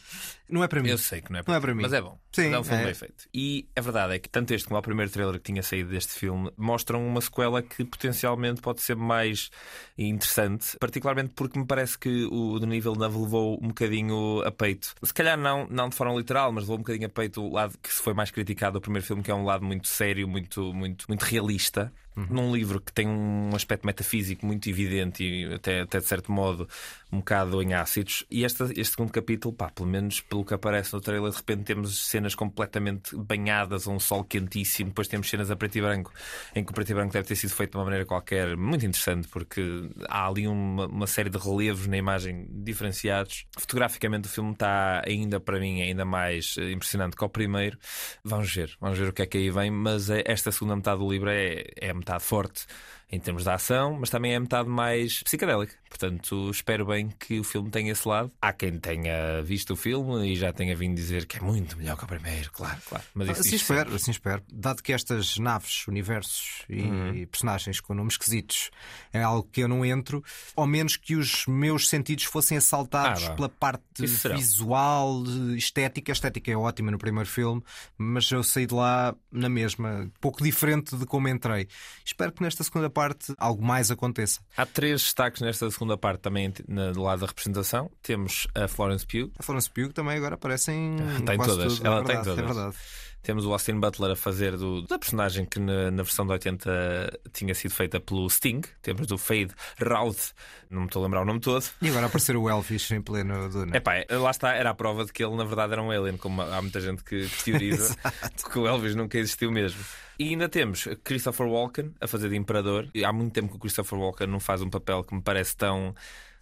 Não é para mim. Eu sei que não é para, não é para mim. Mas é bom. Sim, é um filme é. bem feito. E a verdade é que tanto este como o primeiro trailer que tinha saído deste filme mostram uma sequela que potencialmente pode ser mais interessante, particularmente porque me parece que o Denis Villeneuve levou um bocadinho a peito. Se calhar não, não de forma literal, mas levou um bocadinho a peito o lado que se foi mais criticado do primeiro filme, que é um lado muito sério, muito, muito, muito realista. Uhum. Num livro que tem um aspecto metafísico muito evidente e até, até de certo modo um bocado em ácidos. E este, este segundo capítulo, pá, pelo menos pelo que aparece no trailer, de repente temos cenas completamente banhadas a um sol quentíssimo. Depois temos cenas a preto e branco, em que o preto e branco deve ter sido feito de uma maneira qualquer muito interessante, porque há ali uma, uma série de relevos na imagem diferenciados. Fotograficamente, o filme está ainda, para mim, ainda mais impressionante que o primeiro. Vamos ver, vamos ver o que é que aí vem, mas esta segunda metade do livro é, é a metade forte em termos de ação, mas também é metade mais psicadélica. Portanto, espero bem que o filme tenha esse lado. Há quem tenha visto o filme e já tenha vindo dizer que é muito melhor que o primeiro, claro, claro. Mas isso assim espero, sempre. assim espero. Dado que estas naves, universos e uhum. personagens com nomes esquisitos é algo que eu não entro, ao menos que os meus sentidos fossem assaltados ah, pela parte visual, estética. A estética é ótima no primeiro filme, mas eu saí de lá na mesma, pouco diferente de como entrei. Espero que nesta segunda parte algo mais aconteça. Há três destaques nesta segunda parte também do lado da representação. Temos a Florence Pugh. A Florence Pugh também agora aparecem tem todas. Tudo. Ela é verdade, tem todas. É verdade. Temos o Austin Butler a fazer do, da personagem que na, na, versão de 80 tinha sido feita pelo Sting. Temos do Fade Routh, não me estou a lembrar o nome todo. E agora aparecer o Elfish em pleno Duna. É pá, lá está, era a prova de que ele na verdade era um alien, como há muita gente que, que teoriza que o Elvis nunca existiu mesmo. E ainda temos Christopher Walken a fazer de Imperador. E há muito tempo que o Christopher Walken não faz um papel que me parece tão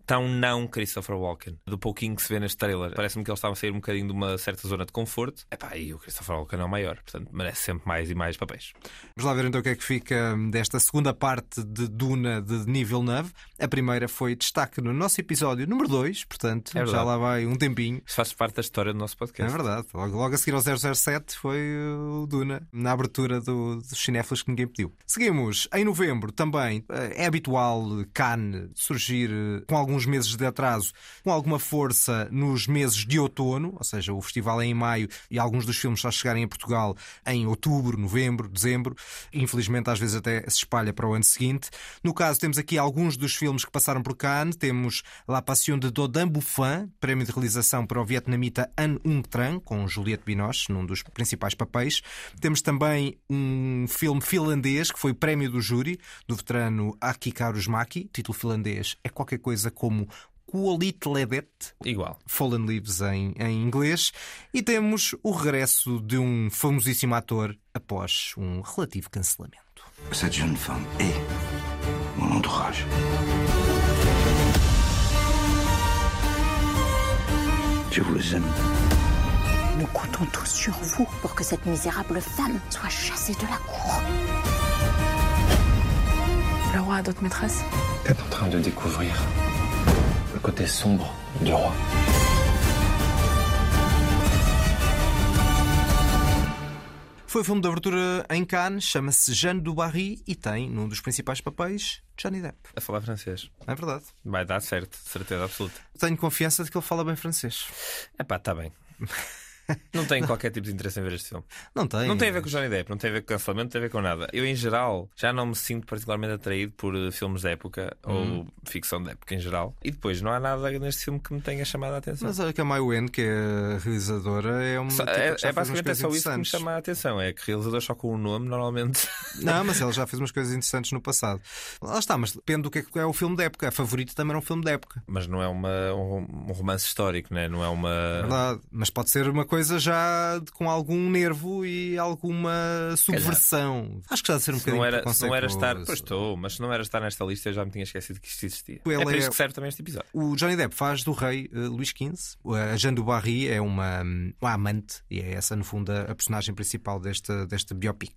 tão não Christopher Walken. Do pouquinho que se vê neste trailer, parece-me que ele estava a sair um bocadinho de uma certa zona de conforto. Epá, e o Christopher Walken é o maior, portanto merece sempre mais e mais papéis. Vamos lá ver então o que é que fica desta segunda parte de Duna de nível 9. A primeira foi destaque no nosso episódio número 2, portanto é já lá vai um tempinho. Isso faz parte da história do nosso podcast. É verdade. Logo, logo a seguir ao 007 foi o Duna, na abertura do, dos cinéfilos que ninguém pediu. Seguimos em novembro também. É habitual Cannes surgir com alguns meses de atraso, com alguma força nos meses de outono, ou seja, o festival é em maio e alguns dos filmes só chegarem a Portugal em outubro, novembro, dezembro. Infelizmente, às vezes até se espalha para o ano seguinte. No caso, temos aqui alguns dos filmes que passaram por Cannes. Temos La Passion de Dodin Buffin, prémio de realização para o vietnamita An Ung Tran, com Juliette Binoche, num dos principais papéis. Temos também um filme finlandês, que foi prémio do júri, do veterano Aki Kaurismäki. Título finlandês é qualquer coisa como Qualit Ledet. Igual. Fallen Leaves em, em inglês. E temos o regresso de um famosíssimo ator após um relativo cancelamento. Cette jeune femme est mon entourage. Je vous aime. Nous comptons tous sur vous pour que cette misérable femme soit chassée de la cour. Le roi a d'autres maîtresses T'es en train de découvrir côté sombre du roi. Foi o filme de abertura em Cannes, chama-se Jeanne du Barry e tem, num dos principais papéis, Johnny Depp. A falar francês. É verdade. Vai dar certo, certeza absoluta. Tenho confiança de que ele fala bem francês. É pá, está bem. Não tenho qualquer tipo de interesse em ver este filme. Não tem. Não tem a ver com o Johnny Depp, não tem a ver com cancelamento, não tem a ver com nada. Eu, em geral, já não me sinto particularmente atraído por uh, filmes de época hum. ou ficção de época em geral. E depois, não há nada neste filme que me tenha chamado a atenção. Mas olha que a Mai Wen, que é a realizadora, é uma. Só, é, é basicamente é só isso que me chama a atenção. É que realizador só com o nome, normalmente. Não, mas ela já fez umas coisas interessantes no passado. Lá está, mas depende do que é, é o filme de época. A favorita também era um filme de época. Mas não é uma, um, um romance histórico, né? não é uma. Verdade. Mas pode ser uma coisa já com algum nervo e alguma subversão. Calhar. Acho que já de ser um se bocadinho não era, se não era estar, pois estou, mas se não era estar nesta lista, eu já me tinha esquecido que isto existia. Ele é por isso que serve também este episódio. O Johnny Depp faz do rei uh, Luís XV. A Jeanne du Barry é uma, uma amante e é essa, no fundo, a, a personagem principal desta, desta biopic.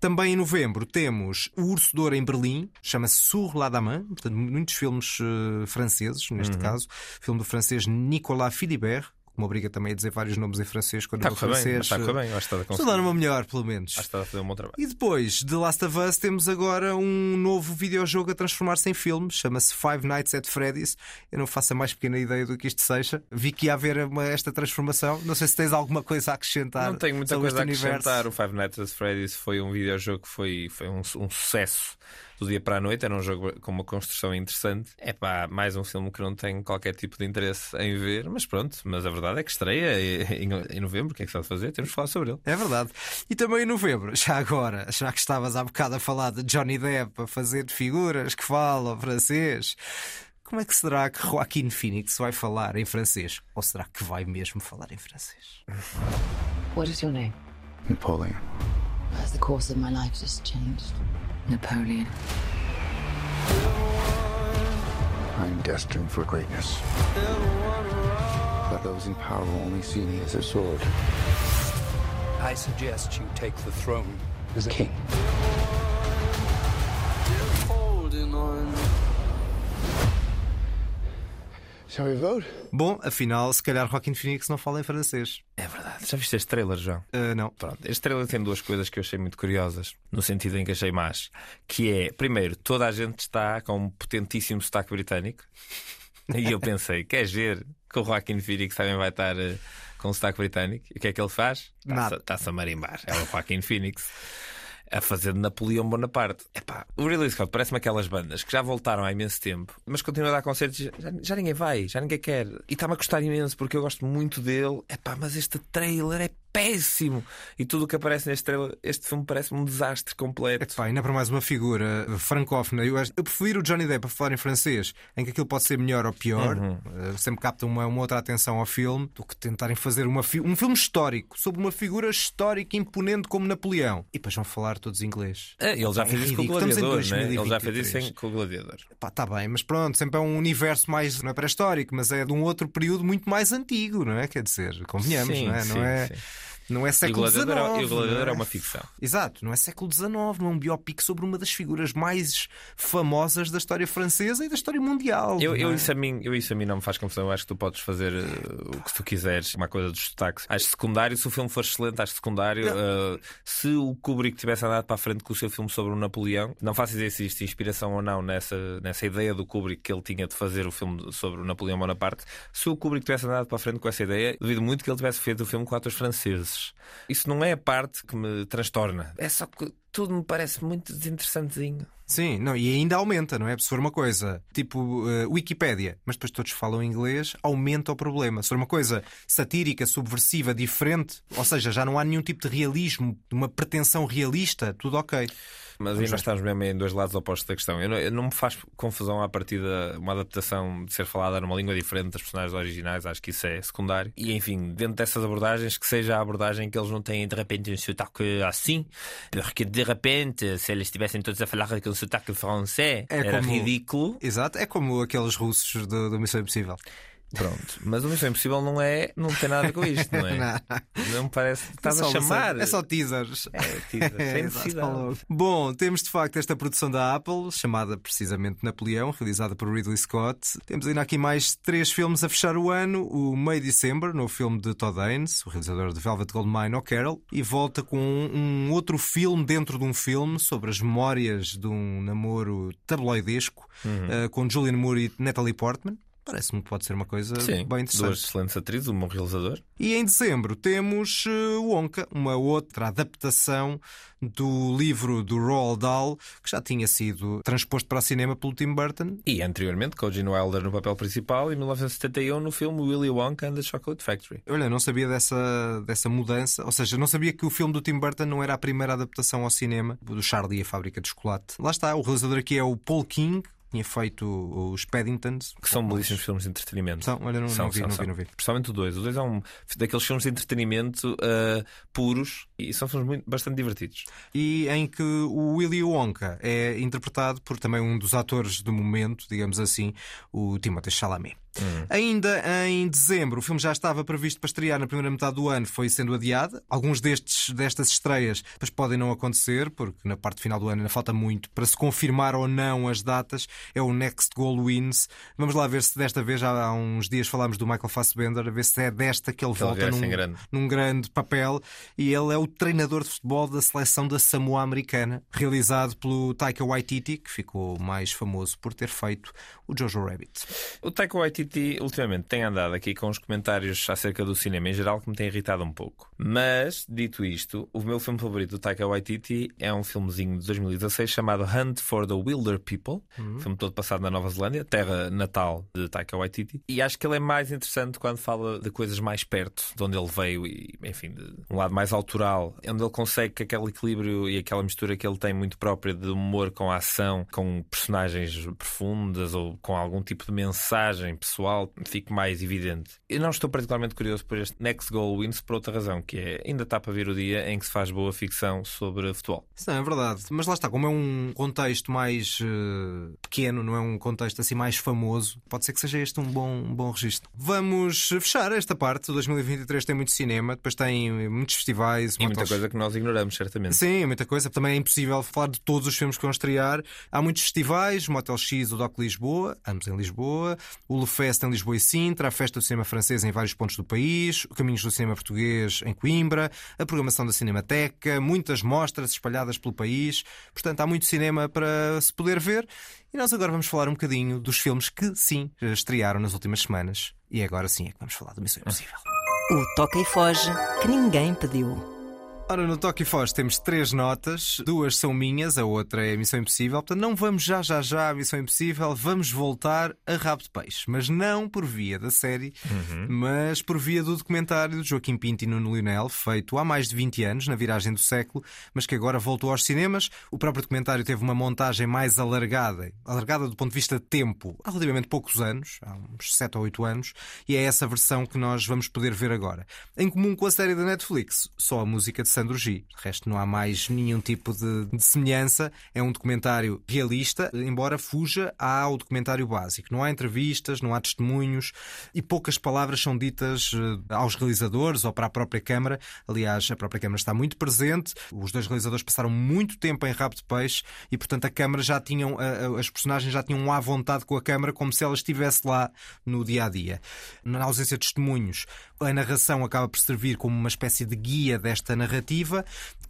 Também em novembro temos O Urso de Ouro em Berlim, chama-se Sur la Dame, portanto, muitos filmes uh, franceses, neste uhum. caso. Filme do francês Nicolas Philibert que me obriga também a dizer vários nomes em francês quando está eu francês. Bem, está a bem, acho que está a. Estou a dar uma melhor, pelo menos. Acho que está a fazer um bom trabalho. E depois de Last of Us temos agora um novo videojogo a transformar-se em filme, chama-se Five Nights at Freddy's. Eu não faço a mais pequena ideia do que isto seja. Vi que ia haver uma, esta transformação. Não sei se tens alguma coisa a acrescentar. Não tenho muita coisa a acrescentar. O Five Nights at Freddy's foi um videojogo que foi, foi um, um sucesso do dia para a noite. Era um jogo com uma construção interessante. É pá, mais um filme que não tenho qualquer tipo de interesse em ver, mas pronto. Mas a verdade é que estreia em, novembro. O que é que se vai fazer? Temos de falar sobre ele. É verdade. E também em novembro, já agora, já que estavas há bocado a falar de Johnny Depp a fazer de figuras que falam francês. Como é que será que Joaquin Phoenix vai falar em francês? Ou será que vai mesmo falar em francês? What is your name? Napoleon. As the course of my life just changed. Napoleon. I'm destined for greatness. But those in power will only see me as a sword. I suggest you take the throne as a king. Shall we vote? Bom, afinal, se calhar Joaquin Phoenix não fala em francês. É verdade. Já viste este trailer, João? Uh, não. Pronto, este trailer tem duas coisas que eu achei muito curiosas, no sentido em que achei mais. Que é, primeiro, toda a gente está com um potentíssimo sotaque britânico. E eu pensei, queres ver que o Joaquin Phoenix também vai estar uh, com sotaque britânico? E o que é que ele faz? Nada. Está-se a marimbar. É o Joaquin Phoenix a fazer de Napoleão Bonaparte. Epá, o Ridley Scott parece-me aquelas bandas que já voltaram há imenso tempo, mas continuam a dar concertos já, já ninguém vai, já ninguém quer. E está-me a custar imenso porque eu gosto muito dele. Epá, mas este trailer é péssimo. E tudo o que aparece neste este filme parece um desastre completo. Epá, ainda para mais uma figura francófona. Eu, eu prefiro o Johnny Depp a falar em francês, em que aquilo pode ser melhor ou pior, uhum. uh, sempre capta uma, uma, outra atenção ao filme, do que tentarem fazer uma, um filme histórico sobre uma figura histórica imponente como Napoleão. E depois vão falar todos inglês. É, ele já fez isso com o Gladiador, né? Ele já fez isso com o Gladiador. Pá, tá bem, mas pronto, sempre é um universo mais, não é pré-histórico, mas é de um outro período muito mais antigo, não é? Quer dizer, convenhamos, sim, não é? Sim, não é... Sim. Não é século XIX. E o Gladiador é? é uma ficção. Exato, não é século XIX, não é um biopic sobre uma das figuras mais famosas da história francesa e da história mundial. Eu, eu, é? isso, a mim, eu isso a mim não me faz confusão. Eu acho que tu podes fazer uh, o que tu quiseres, uma coisa dos destaques. Acho secundário, se o filme for excelente, acho secundário. Uh, se o Kubrick tivesse andado para a frente com o seu filme sobre o Napoleão, não faço ideia se existe inspiração ou não nessa, nessa ideia do Kubrick que ele tinha de fazer o filme sobre o Napoleão Bonaparte. Se o Kubrick tivesse andado para a frente com essa ideia, duvido muito que ele tivesse feito o filme com atores franceses. Isso não é a parte que me transtorna. É só que tudo me parece muito desinteressantezinho. Sim, não, e ainda aumenta, não é? Se for uma coisa tipo uh, Wikipédia, mas depois todos falam inglês, aumenta o problema. Se for uma coisa satírica, subversiva, diferente, ou seja, já não há nenhum tipo de realismo, uma pretensão realista, tudo ok. Mas aí nós estamos mesmo em dois lados opostos da questão. Eu não, eu não, me faz confusão a partir de uma adaptação de ser falada numa língua diferente das personagens originais, acho que isso é secundário. E enfim, dentro dessas abordagens, que seja a abordagem que eles não têm de repente um sotaque assim, porque de repente, se eles estivessem todos a falar com um sotaque francês, é era como... ridículo. Exato, é como aqueles russos do, do Missão Impossível. Pronto, mas o Missão Impossível não é, não tem nada com isto, não é? não. não me parece que estás é a chamar. É só teasers. É, teasers, é, sem necessidade. Bom, temos de facto esta produção da Apple, chamada precisamente Napoleão, realizada por Ridley Scott. Temos ainda aqui mais três filmes a fechar o ano: o May December, no filme de Todd Haynes, o realizador de Velvet Goldmine O'Carroll, e volta com um outro filme dentro de um filme sobre as memórias de um namoro tabloidesco uhum. uh, com Julian Moore e Natalie Portman. Parece-me que pode ser uma coisa Sim, bem interessante. Duas excelentes atrizes, um bom realizador. E em dezembro temos uh, Wonka, uma outra adaptação do livro do Roald Dahl, que já tinha sido transposto para o cinema pelo Tim Burton. E anteriormente com o Gene Wilder no papel principal, em 1971, no filme Willy Wonka and the Chocolate Factory. Olha, não sabia dessa, dessa mudança, ou seja, não sabia que o filme do Tim Burton não era a primeira adaptação ao cinema do Charlie e a Fábrica de Chocolate. Lá está, o realizador aqui é o Paul King, tinha feito os Paddingtons. Que são belíssimos filmes de entretenimento. São, olha, não, são, não, vi, são, não, vi, não vi, Principalmente o 2. O 2 é um daqueles filmes de entretenimento uh, puros e são filmes muito, bastante divertidos. E em que o Willy Wonka é interpretado por também um dos atores do momento, digamos assim, o Timothée Chalamet. Hum. Ainda em dezembro, o filme já estava previsto para estrear na primeira metade do ano, foi sendo adiado. Alguns destes, destas estreias depois podem não acontecer, porque na parte final do ano ainda falta muito para se confirmar ou não as datas. É o Next Goal Wins. Vamos lá ver se desta vez, já há uns dias falámos do Michael Fassbender, a ver se é desta que ele, que volta num grande. num grande papel. E ele é o treinador de futebol da seleção da Samoa Americana, realizado pelo Taika Waititi, que ficou mais famoso por ter feito o Jojo Rabbit. O Taika Waititi ultimamente tem andado aqui com os comentários acerca do cinema em geral que me tem irritado um pouco. Mas, dito isto, o meu filme favorito do Taika Waititi é um filmezinho de 2016 chamado Hunt for the Wilder People, uhum. filme todo passado na Nova Zelândia, terra natal de Taika Waititi, e acho que ele é mais interessante quando fala de coisas mais perto de onde ele veio e, enfim, de um lado mais autoral, onde ele consegue que aquele equilíbrio e aquela mistura que ele tem muito própria de humor com a ação, com personagens profundas ou com algum tipo de mensagem pessoal fique mais evidente. Eu não estou particularmente curioso por este Next Goal Wins por outra razão, que é ainda está para vir o dia em que se faz boa ficção sobre futebol. Não é verdade, mas lá está, como é um contexto mais uh, pequeno, não é um contexto assim mais famoso, pode ser que seja este um bom, um bom registro. Vamos fechar esta parte. O 2023 tem muito cinema, depois tem muitos festivais. E muita coisa que nós ignoramos, certamente. Sim, muita coisa. Também é impossível falar de todos os filmes que vão estrear. Há muitos festivais, Motel X, o Doc Lisboa, ambos em Lisboa, o Lefest em Lisboa e Sintra, a Festa do Cinema Francês em vários pontos do país, o Caminhos do Cinema Português em Coimbra, a programação da Cinemateca, muitas mostras espalhadas pelo país. Portanto, há muito cinema para se poder ver. E nós agora vamos falar um bocadinho dos filmes que, sim, estrearam nas últimas semanas. E agora sim é que vamos falar do Missão Impossível. O Toca e Foge que ninguém pediu. Ora, no Toque Foz temos três notas, duas são minhas, a outra é a Missão Impossível. Portanto, não vamos já, já, já à Missão Impossível, vamos voltar a Rabo de Peixe. Mas não por via da série, uhum. mas por via do documentário de Joaquim Pinto e Nuno Lionel, feito há mais de 20 anos, na viragem do século, mas que agora voltou aos cinemas. O próprio documentário teve uma montagem mais alargada, alargada do ponto de vista de tempo, há relativamente poucos anos, há uns 7 ou 8 anos, e é essa versão que nós vamos poder ver agora. Em comum com a série da Netflix, só a música de Sandro G. De resto, não há mais nenhum tipo de, de, semelhança. É um documentário realista, embora fuja ao documentário básico. Não há entrevistas, não há testemunhos e poucas palavras são ditas eh, aos realizadores ou para a própria Câmara. Aliás, a própria Câmara está muito presente. Os dois realizadores passaram muito tempo em Rabo de Peixe e, portanto, a Câmara já tinham, as personagens já tinham à vontade com a Câmara como se ela estivesse lá no dia a dia. Na ausência de testemunhos, a narração acaba por servir como uma espécie de guia desta narrativa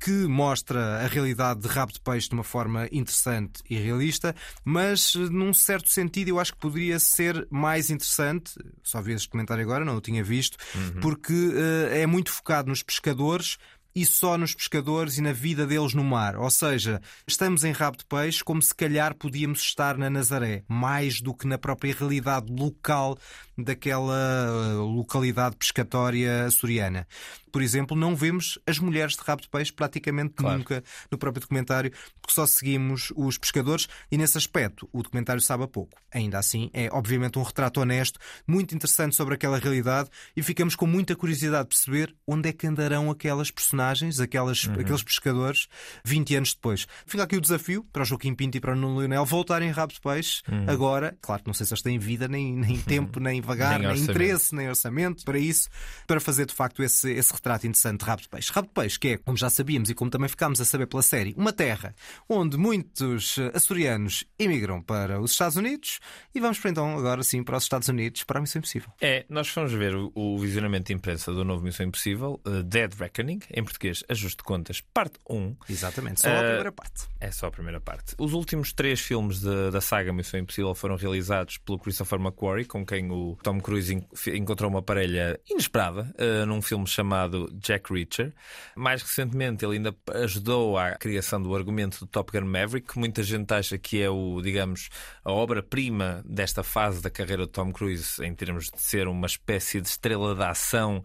que mostra a realidade de rabo de peixe de uma forma interessante e realista, mas num certo sentido eu acho que poderia ser mais interessante. Só vi este comentário agora, não o tinha visto, uhum. porque uh, é muito focado nos pescadores e só nos pescadores e na vida deles no mar. Ou seja, estamos em rabo de peixe como se calhar podíamos estar na Nazaré, mais do que na própria realidade local daquela eh, localidade pescatória açoriana. Por exemplo, não vemos as mulheres de rabo de peixe praticamente claro. nunca no próprio documentário, porque só seguimos os pescadores e nesse aspecto o documentário sabe a pouco. Ainda assim, é obviamente um retrato honesto, muito interessante sobre aquela realidade e ficamos com muita curiosidade de perceber onde é que andarão aquelas personagens, aquelas, uhum. aqueles pescadores 20 anos depois. Fica aqui o desafio para o Joaquim Pinto e para o Nuno Leonel voltarem rabo de peixe uhum. agora. Claro que não sei se eles têm vida, nem, nem tempo, nem vagar, nem, nem interesse, nem orçamento para isso, para fazer de facto esse, esse retrato interessante de Rabo de Peixe. Rabo de Peixe, que é, como já sabíamos e como também ficámos a saber pela série, uma terra onde muitos eh, açorianos imigram para os Estados Unidos e vamos para então agora sim para os Estados Unidos para a Missão Impossível. É, nós fomos ver o, o visionamento de imprensa do novo Missão Impossível, uh, Dead Reckoning, em português, Ajuste de Contas, parte 1. Exatamente, só uh, a primeira parte. É só a primeira parte. Os últimos três filmes de, da saga Missão Impossível foram realizados pelo Christopher McQuarrie, com quem o Tom Cruise encontrou uma parelha inesperada uh, num filme chamado Jack Reacher. Mais recentemente, ele ainda ajudou à criação do argumento do Top Gun Maverick, que muita gente acha que é o, digamos, a obra-prima desta fase da carreira de Tom Cruise, em termos de ser uma espécie de estrela da ação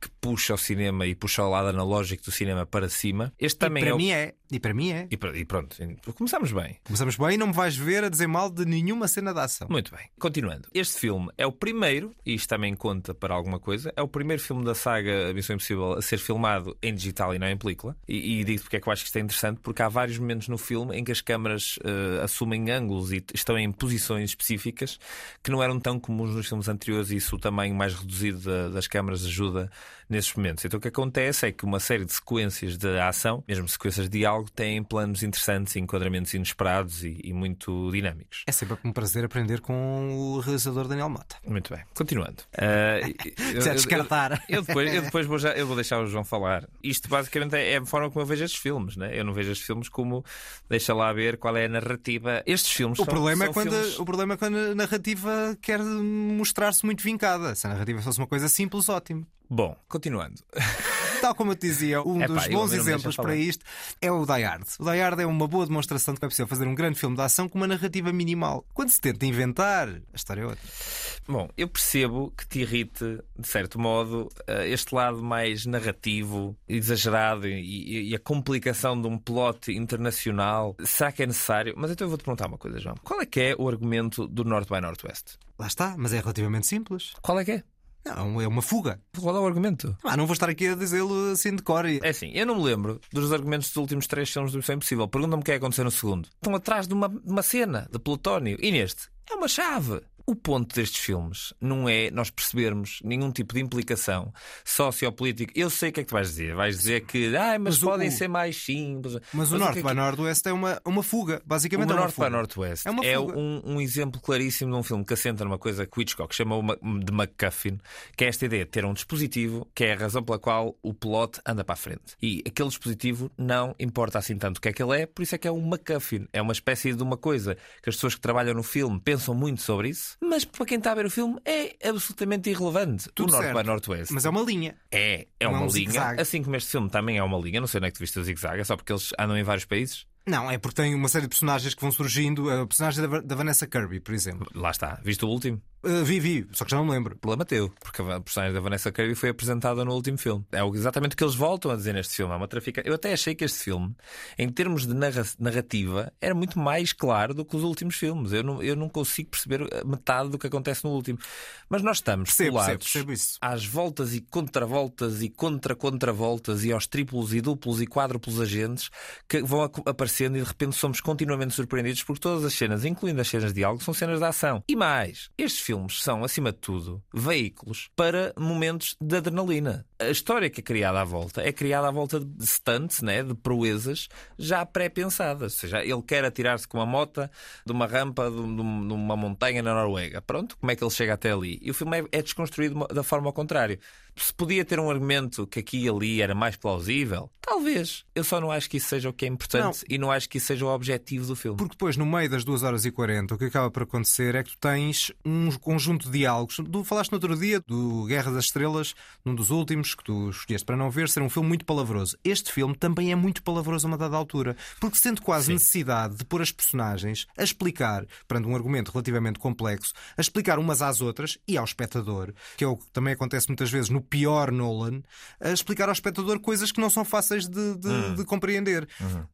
que puxa o cinema e puxa o lado analógico do cinema para cima. Este também e para é. O... mim é. E para mim é. E, e pronto, começamos bem. Começamos bem e não me vais ver a dizer mal de nenhuma cena de ação. Muito bem. Continuando. Este filme é o primeiro, e isto também conta para alguma coisa, é o primeiro filme da saga Missão Impossível a ser filmado em digital e não em película. E, e digo porque é que eu acho que isto é interessante, porque há vários momentos no filme em que as câmaras uh, assumem ângulos e estão em posições específicas que não eram tão comuns nos filmes anteriores, e isso o tamanho mais reduzido da, das câmaras ajuda nesses momentos. Então o que acontece é que uma série de sequências de ação, mesmo sequências de diálogo, têm planos interessantes, enquadramentos inesperados e, e, muito dinâmicos. É sempre um prazer aprender com o realizador Daniel Mota. Muito bem. Continuando. Uh, eu, descartar. Eu, eu, depois, eu depois vou, já, eu vou deixar o João falar. Isto basicamente é a forma como eu vejo estes filmes. Né? Eu não vejo estes filmes como deixa lá ver qual é a narrativa. Estes filmes o são, problema são é quando filmes... O problema é quando a narrativa quer mostrar-se muito vincada. Se a narrativa fosse uma coisa simples, ótimo. Bom, continuando. Tal como eu te dizia, um dos bons exemplos para isto é o Die Hard. O Die Hard é uma boa demonstração de que é possível fazer um grande filme de ação com uma narrativa minimal. Quando se tenta inventar, a história é outra. Bom, eu percebo que te irrite, de certo modo, eh, este lado mais narrativo, exagerado e, a complicação de um plot internacional. Será que é necessário? Mas então eu vou-te perguntar uma coisa, João. Qual é que é o argumento do North by Northwest? Lá está, mas é relativamente simples. Qual é que é? Não, é uma fuga. Qual é o argumento? Ah, não vou estar aqui a dizê-lo assim de cor. É assim, eu não me lembro dos argumentos dos últimos três filmes do Missão Impossível. Pergunta-me o que é que aconteceu no segundo. Estão atrás de uma, de uma cena de plutónio. E neste? É uma chave. O ponto destes filmes não é nós percebermos nenhum tipo de implicação sociopolítica. Eu sei o que é que tu vais dizer. Vais dizer que ah, mas, mas podem o... ser mais simples. Mas, mas o Norte é by Northwest é uma, uma fuga, basicamente. O é Norte by Northwest é, uma é um, um, exemplo claríssimo de um filme que assenta numa coisa que Hitchcock chamou de MacGuffin, que é esta ideia de ter um dispositivo que é a razão pela qual o plot anda para a frente. E aquele dispositivo não importa assim tanto o que é que ele é, por isso é que é um MacGuffin. É uma espécie de uma coisa que as pessoas que trabalham no filme pensam muito sobre isso mas para quem está a ver o filme é absolutamente irrelevante. Tudo o Norte certo. by Northwest. Mas é uma linha. É, é Não uma é um linha. zigue-zague. Assim como este filme também é uma linha. Não sei onde é que tu viste o zig-zag, é só porque eles andam em vários países. Não, é porque tem uma série de personagens que vão surgindo. A personagem da da Vanessa Kirby, por exemplo. Lá está. Viste o último? Uh, vi, vi, só que já não me lembro. Problema teu, porque a personagem da Vanessa Kirby foi apresentada no último filme. É o- exatamente o que eles voltam a dizer neste filme. É uma trafica... Eu até achei que este filme, em termos de narra- narrativa, era muito mais claro do que os últimos filmes. Eu não, eu não consigo perceber a metade do que acontece no último. Mas nós estamos Percebo, colados percebo, percebo isso. às voltas e contravoltas e contra-contravoltas e aos triplos e duplos e quádruplos agentes que vão aparecendo e de repente somos continuamente surpreendidos porque todas as cenas, incluindo as cenas de diálogo, são cenas de ação. E mais, estes filmes são, acima de tudo, veículos para momentos de adrenalina. A história que é criada à volta é criada à volta de stunts, né, de proezas já pré-pensadas. Ou seja, ele quer atirar-se com uma mota de uma rampa de, um- um- uma montanha na Noruega. Pronto, como é que ele chega até ali? E o filme é, é desconstruído da forma ao contrário. Se podia ter um argumento que aqui e ali era mais plausível, talvez. Eu só não acho que isso seja o que é importante e não acho que isso seja o objetivo do filme. Porque depois, no meio das 2 horas e 40, o que acaba por acontecer é que tu tens um conjunto de diálogos. Tu falaste no outro dia do Guerra das Estrelas, num dos últimos, que tu escolheste para não ver, ser um filme muito palavroso. Este filme também é muito palavroso a uma dada altura, porque sente quase Sim. necessidade de pôr as personagens a explicar, perante um argumento relativamente complexo, a explicar umas às outras e ao espectador, que é o que também acontece muitas vezes no pior Nolan, a explicar ao espectador coisas que não são fáceis de, de- Hum. de compreender.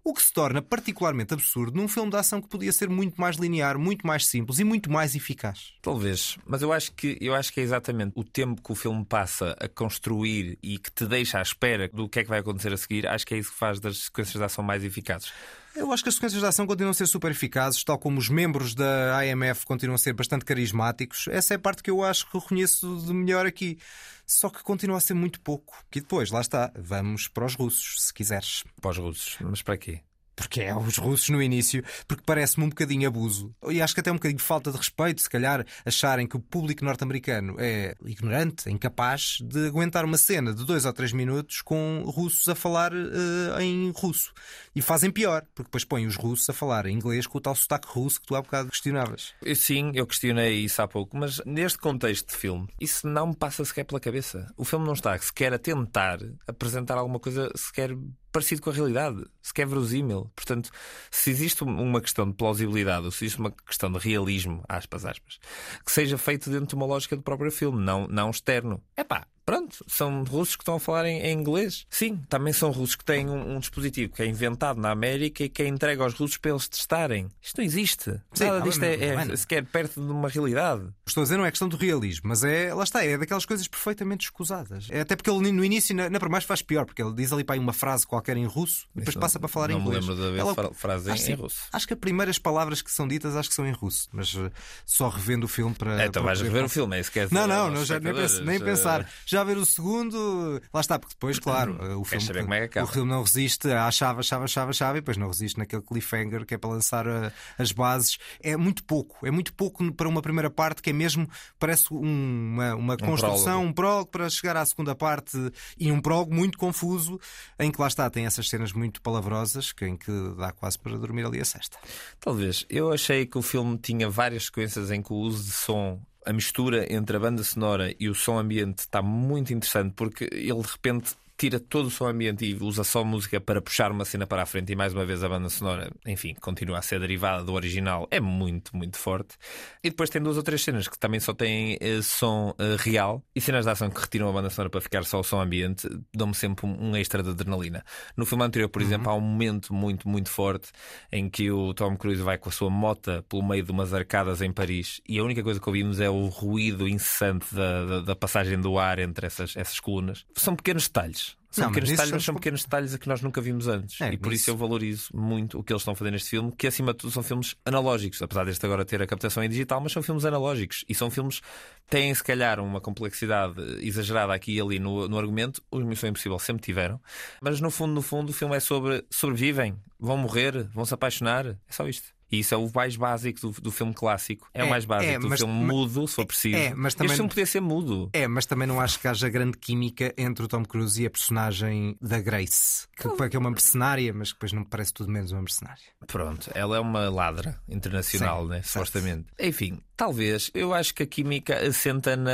O que se torna particularmente absurdo num filme de ação que podia ser muito mais linear, muito mais simples e muito mais eficaz. Talvez, mas eu acho que eu acho que é exatamente o tempo que o filme passa a construir e que te deixa à espera do que é que vai acontecer a seguir, acho que é isso que faz das sequências de ação mais eficazes. Eu acho que as sequências de ação continuam a ser super eficazes, tal como os membros da IMF continuam a ser bastante carismáticos. Essa é a parte que eu acho que reconheço de melhor aqui. Só que continua a ser muito pouco. E depois, lá está, vamos para os russos, se quiseres. Para os russos, mas para quê? Porque é os russos no início, porque parece-me um bocadinho abuso. E acho que até um bocadinho falta de respeito, se calhar acharem que o público norte-americano é ignorante, incapaz de aguentar uma cena de dois ou três minutos com russos a falar eh, em russo. E fazem pior, porque depois põem os russos a falar em inglês com o tal sotaque russo que tu há bocado questionavas. Sim, eu questionei isso há pouco, mas neste contexto de filme, isso não me passa sequer pela cabeça. O filme não está sequer a tentar apresentar alguma coisa sequer parecido com a realidade, sequer verosímil. Portanto, se existe um- uma questão de plausibilidade, ou se existe uma questão de realismo, aspas, aspas, que seja feito dentro de uma lógica do próprio filme, não, não externo. É pá, Pronto, são russos que estão a falar em, em inglês. Sim, também são russos que têm um, um, dispositivo que é inventado na América e que é entregue aos russos para eles testarem. Isto não existe. Sim, Nada disto é, é, é sequer perto de uma realidade. Estou a dizer, não é questão do realismo, mas é, lá está, é daquelas coisas perfeitamente escusadas. É até porque ele no início, na, na por mais faz pior, porque ele diz ali para uma frase qualquer em russo e depois Isso passa para falar em inglês. Não me lembro de haver Ela, frase em, em, russo. Acho que as primeiras palavras que são ditas acho que são em russo, mas uh, só revendo o filme para. É, então vais rever o filme, é isso que é Não, não, não já, nem, nem pensar. Já ver o segundo. Lá está, porque depois, claro, o filme, é o filme não resiste à chave, chave, chave, chave, e depois não resiste naquele cliffhanger que é para lançar a, as bases. É muito pouco, é muito pouco para uma primeira parte que é mesmo, parece uma, uma um construção, prólogo. um prólogo para chegar à segunda parte e um prólogo muito confuso em que lá está, tem essas cenas muito palavrosas que, em que dá quase para dormir ali a sexta. Talvez. Eu achei que o filme tinha várias sequências em que o uso de som a mistura entre a banda sonora e o som ambiente está muito interessante porque ele de repente tira todo o som ambiente e usa só música para puxar uma cena para a frente e mais uma vez a banda sonora, enfim, continua a ser derivada do original, é muito, muito forte. E depois tem duas ou três cenas que também só têm uh, som uh, real e cenas de ação que retiram a banda sonora para ficar só o som ambiente, dão-me sempre um, um, extra de adrenalina. No filme anterior, por uhum. exemplo, há um momento muito, muito forte em que o Tom Cruise vai com a sua mota pelo meio de umas arcadas em Paris e a única coisa que ouvimos é o ruído incessante da, da, da passagem do ar entre essas, essas colunas. São pequenos detalhes são pequenos detalhes, mas são pequenos detalhes a que nós nunca vimos antes. É, e por isso... isso eu valorizo muito o que eles estão a fazer neste filme, que acima de tudo são filmes analógicos, apesar deste agora ter a captação em digital, mas são filmes analógicos. E são filmes que têm, se calhar, uma complexidade exagerada aqui e ali no, no argumento. Os Missão Impossível sempre tiveram. Mas no fundo, no fundo, o filme é sobre sobrevivem, vão morrer, vão se apaixonar. É só isto. E isso é o mais básico do, do filme clássico. É, é, o mais básico é, do mas, filme mudo, se for preciso. É, mas também, este filme podia ser mudo. É, mas também não acho que haja grande química entre o Tom Cruise e a personagem da Grace, que, que é uma mercenária, mas que depois não parece tudo menos uma mercenária. Pronto, ela é uma ladra internacional, Sim, né? supostamente. Enfim, Talvez. Eu acho que a química assenta na,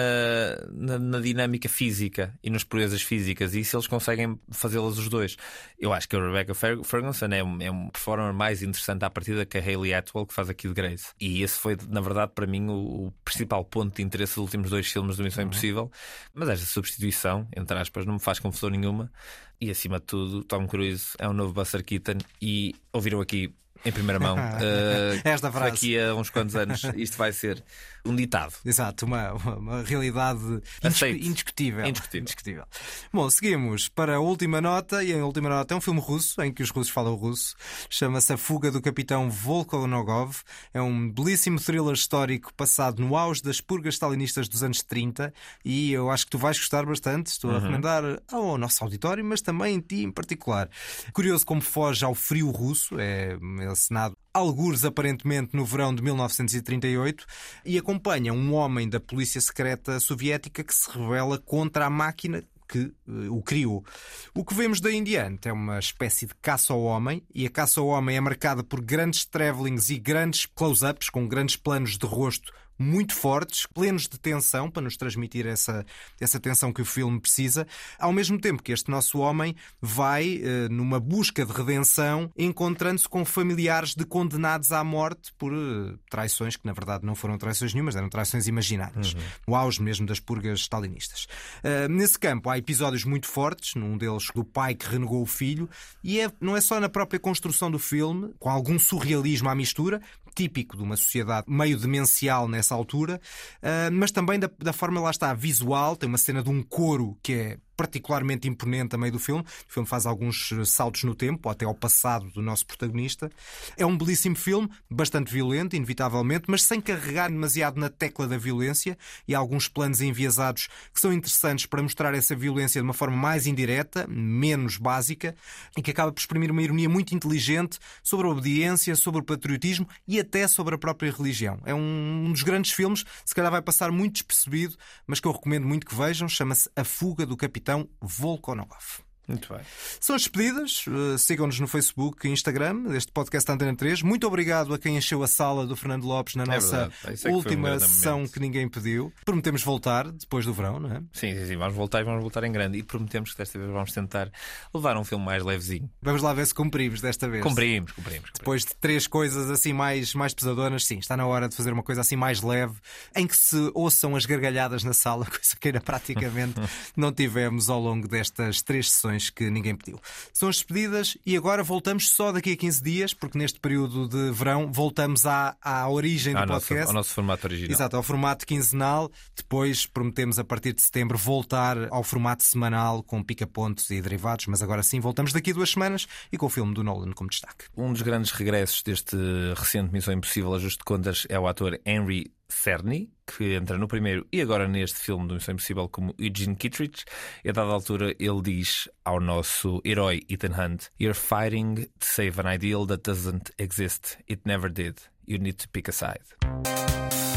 na, na, dinâmica física e nas proezas físicas, e se eles conseguem fazê-las os dois. Eu acho que a Rebecca Ferguson é um, é um performer mais interessante à partida que a Hayley Atwell, que faz aqui de Grace. E esse foi, na verdade, para mim, o, o principal ponto de interesse dos últimos dois filmes do Missão uhum. Impossível. Mas esta substituição, entre aspas, não me faz confusão nenhuma. E acima de tudo, Tom Cruise é um novo Buster Keaton. E ouviram aqui em primeira mão. Uh, Esta frase. Daqui a uns quantos anos isto vai ser um ditado. Exato, uma, uma, uma realidade indiscutível. indiscutível. indiscutível. Bom, seguimos para a última nota, e a última nota é um filme russo, em que os russos falam russo. Chama-se A Fuga do Capitão Volkonogov. É um belíssimo thriller histórico passado no auge das purgas stalinistas dos anos 30 e eu acho que tu vais gostar bastante. Estou uhum. a recomendar ao nosso auditório, mas também em ti em particular. Curioso como foge ao frio russo, é assinado algures aparentemente no verão de 1938, e acompanha um homem da polícia secreta soviética que se revela contra a máquina que uh, o criou. O que vemos daí em diante é uma espécie de caça ao homem, e a caça ao homem é marcada por grandes travelings e grandes close-ups, com grandes planos de rosto muito fortes, plenos de tensão, para nos transmitir essa, essa tensão que o filme precisa, ao mesmo tempo que este nosso homem vai, eh, numa busca de redenção, encontrando-se com familiares de condenados à morte por eh, traições que, na verdade, não foram traições nenhumas, eram traições imaginárias. Uhum. O auge mesmo das purgas stalinistas. Uh, nesse campo, há episódios muito fortes, num deles do pai que renegou o filho, e é, não é só na própria construção do filme, com algum surrealismo à mistura, típico de uma sociedade meio demencial nessa altura, ah, mas também da, da forma lá está visual. Tem uma cena de um coro que é particularmente imponente a meio do filme. O filme faz alguns saltos no tempo, até ao passado do nosso protagonista. É um belíssimo filme, bastante violento, inevitavelmente, mas sem carregar demasiado na tecla da violência e há alguns planos enviesados que são interessantes para mostrar essa violência de uma forma mais indireta, menos básica e que acaba por exprimir uma ironia muito inteligente sobre a obediência, sobre o patriotismo e até sobre a própria religião. É um dos grandes filmes, se calhar vai passar muito despercebido, mas que eu recomendo muito que vejam. Chama-se A Fuga do Capitão capitão Volkonov. Muito bem. São as despedidas. Uh, Sigam-nos no Facebook e Instagram deste podcast Antena 3. Muito obrigado a quem encheu a sala do Fernando Lopes na É nossa é um última grande sessão que ninguém pediu. Prometemos voltar depois do verão, não é? Sim, sim, sim. Vamos voltar e vamos voltar em grande. E prometemos que desta vez vamos tentar levar um filme mais levezinho. Vamos lá ver se cumprimos desta vez. Cumprimos, cumprimos. Depois de três coisas assim mais, mais pesadonas, sim, está na hora de fazer uma coisa assim mais leve, em que se ouçam as gargalhadas na sala, coisa que ainda praticamente não tivemos ao longo destas três sessões que ninguém pediu. São as despedidas e agora voltamos só daqui a 15 dias, porque neste período de verão voltamos à, à origem do nosso, podcast. ao nosso formato original. Exato, ao formato quinzenal. Depois prometemos a partir de setembro voltar ao formato semanal com pica-pontos e derivados, mas agora sim voltamos daqui a duas semanas e com o filme do Nolan como destaque. Um dos grandes regressos deste recente Missão Impossível, ajuste de contas, é o ator Henry Cerny, que entra no primeiro e agora neste filme do Missão Impossível como Eugene Kittredge. E a dada altura ele diz ao nosso herói Ethan Hunt: You're fighting to save an ideal that doesn't exist. It never did. You need to pick a side.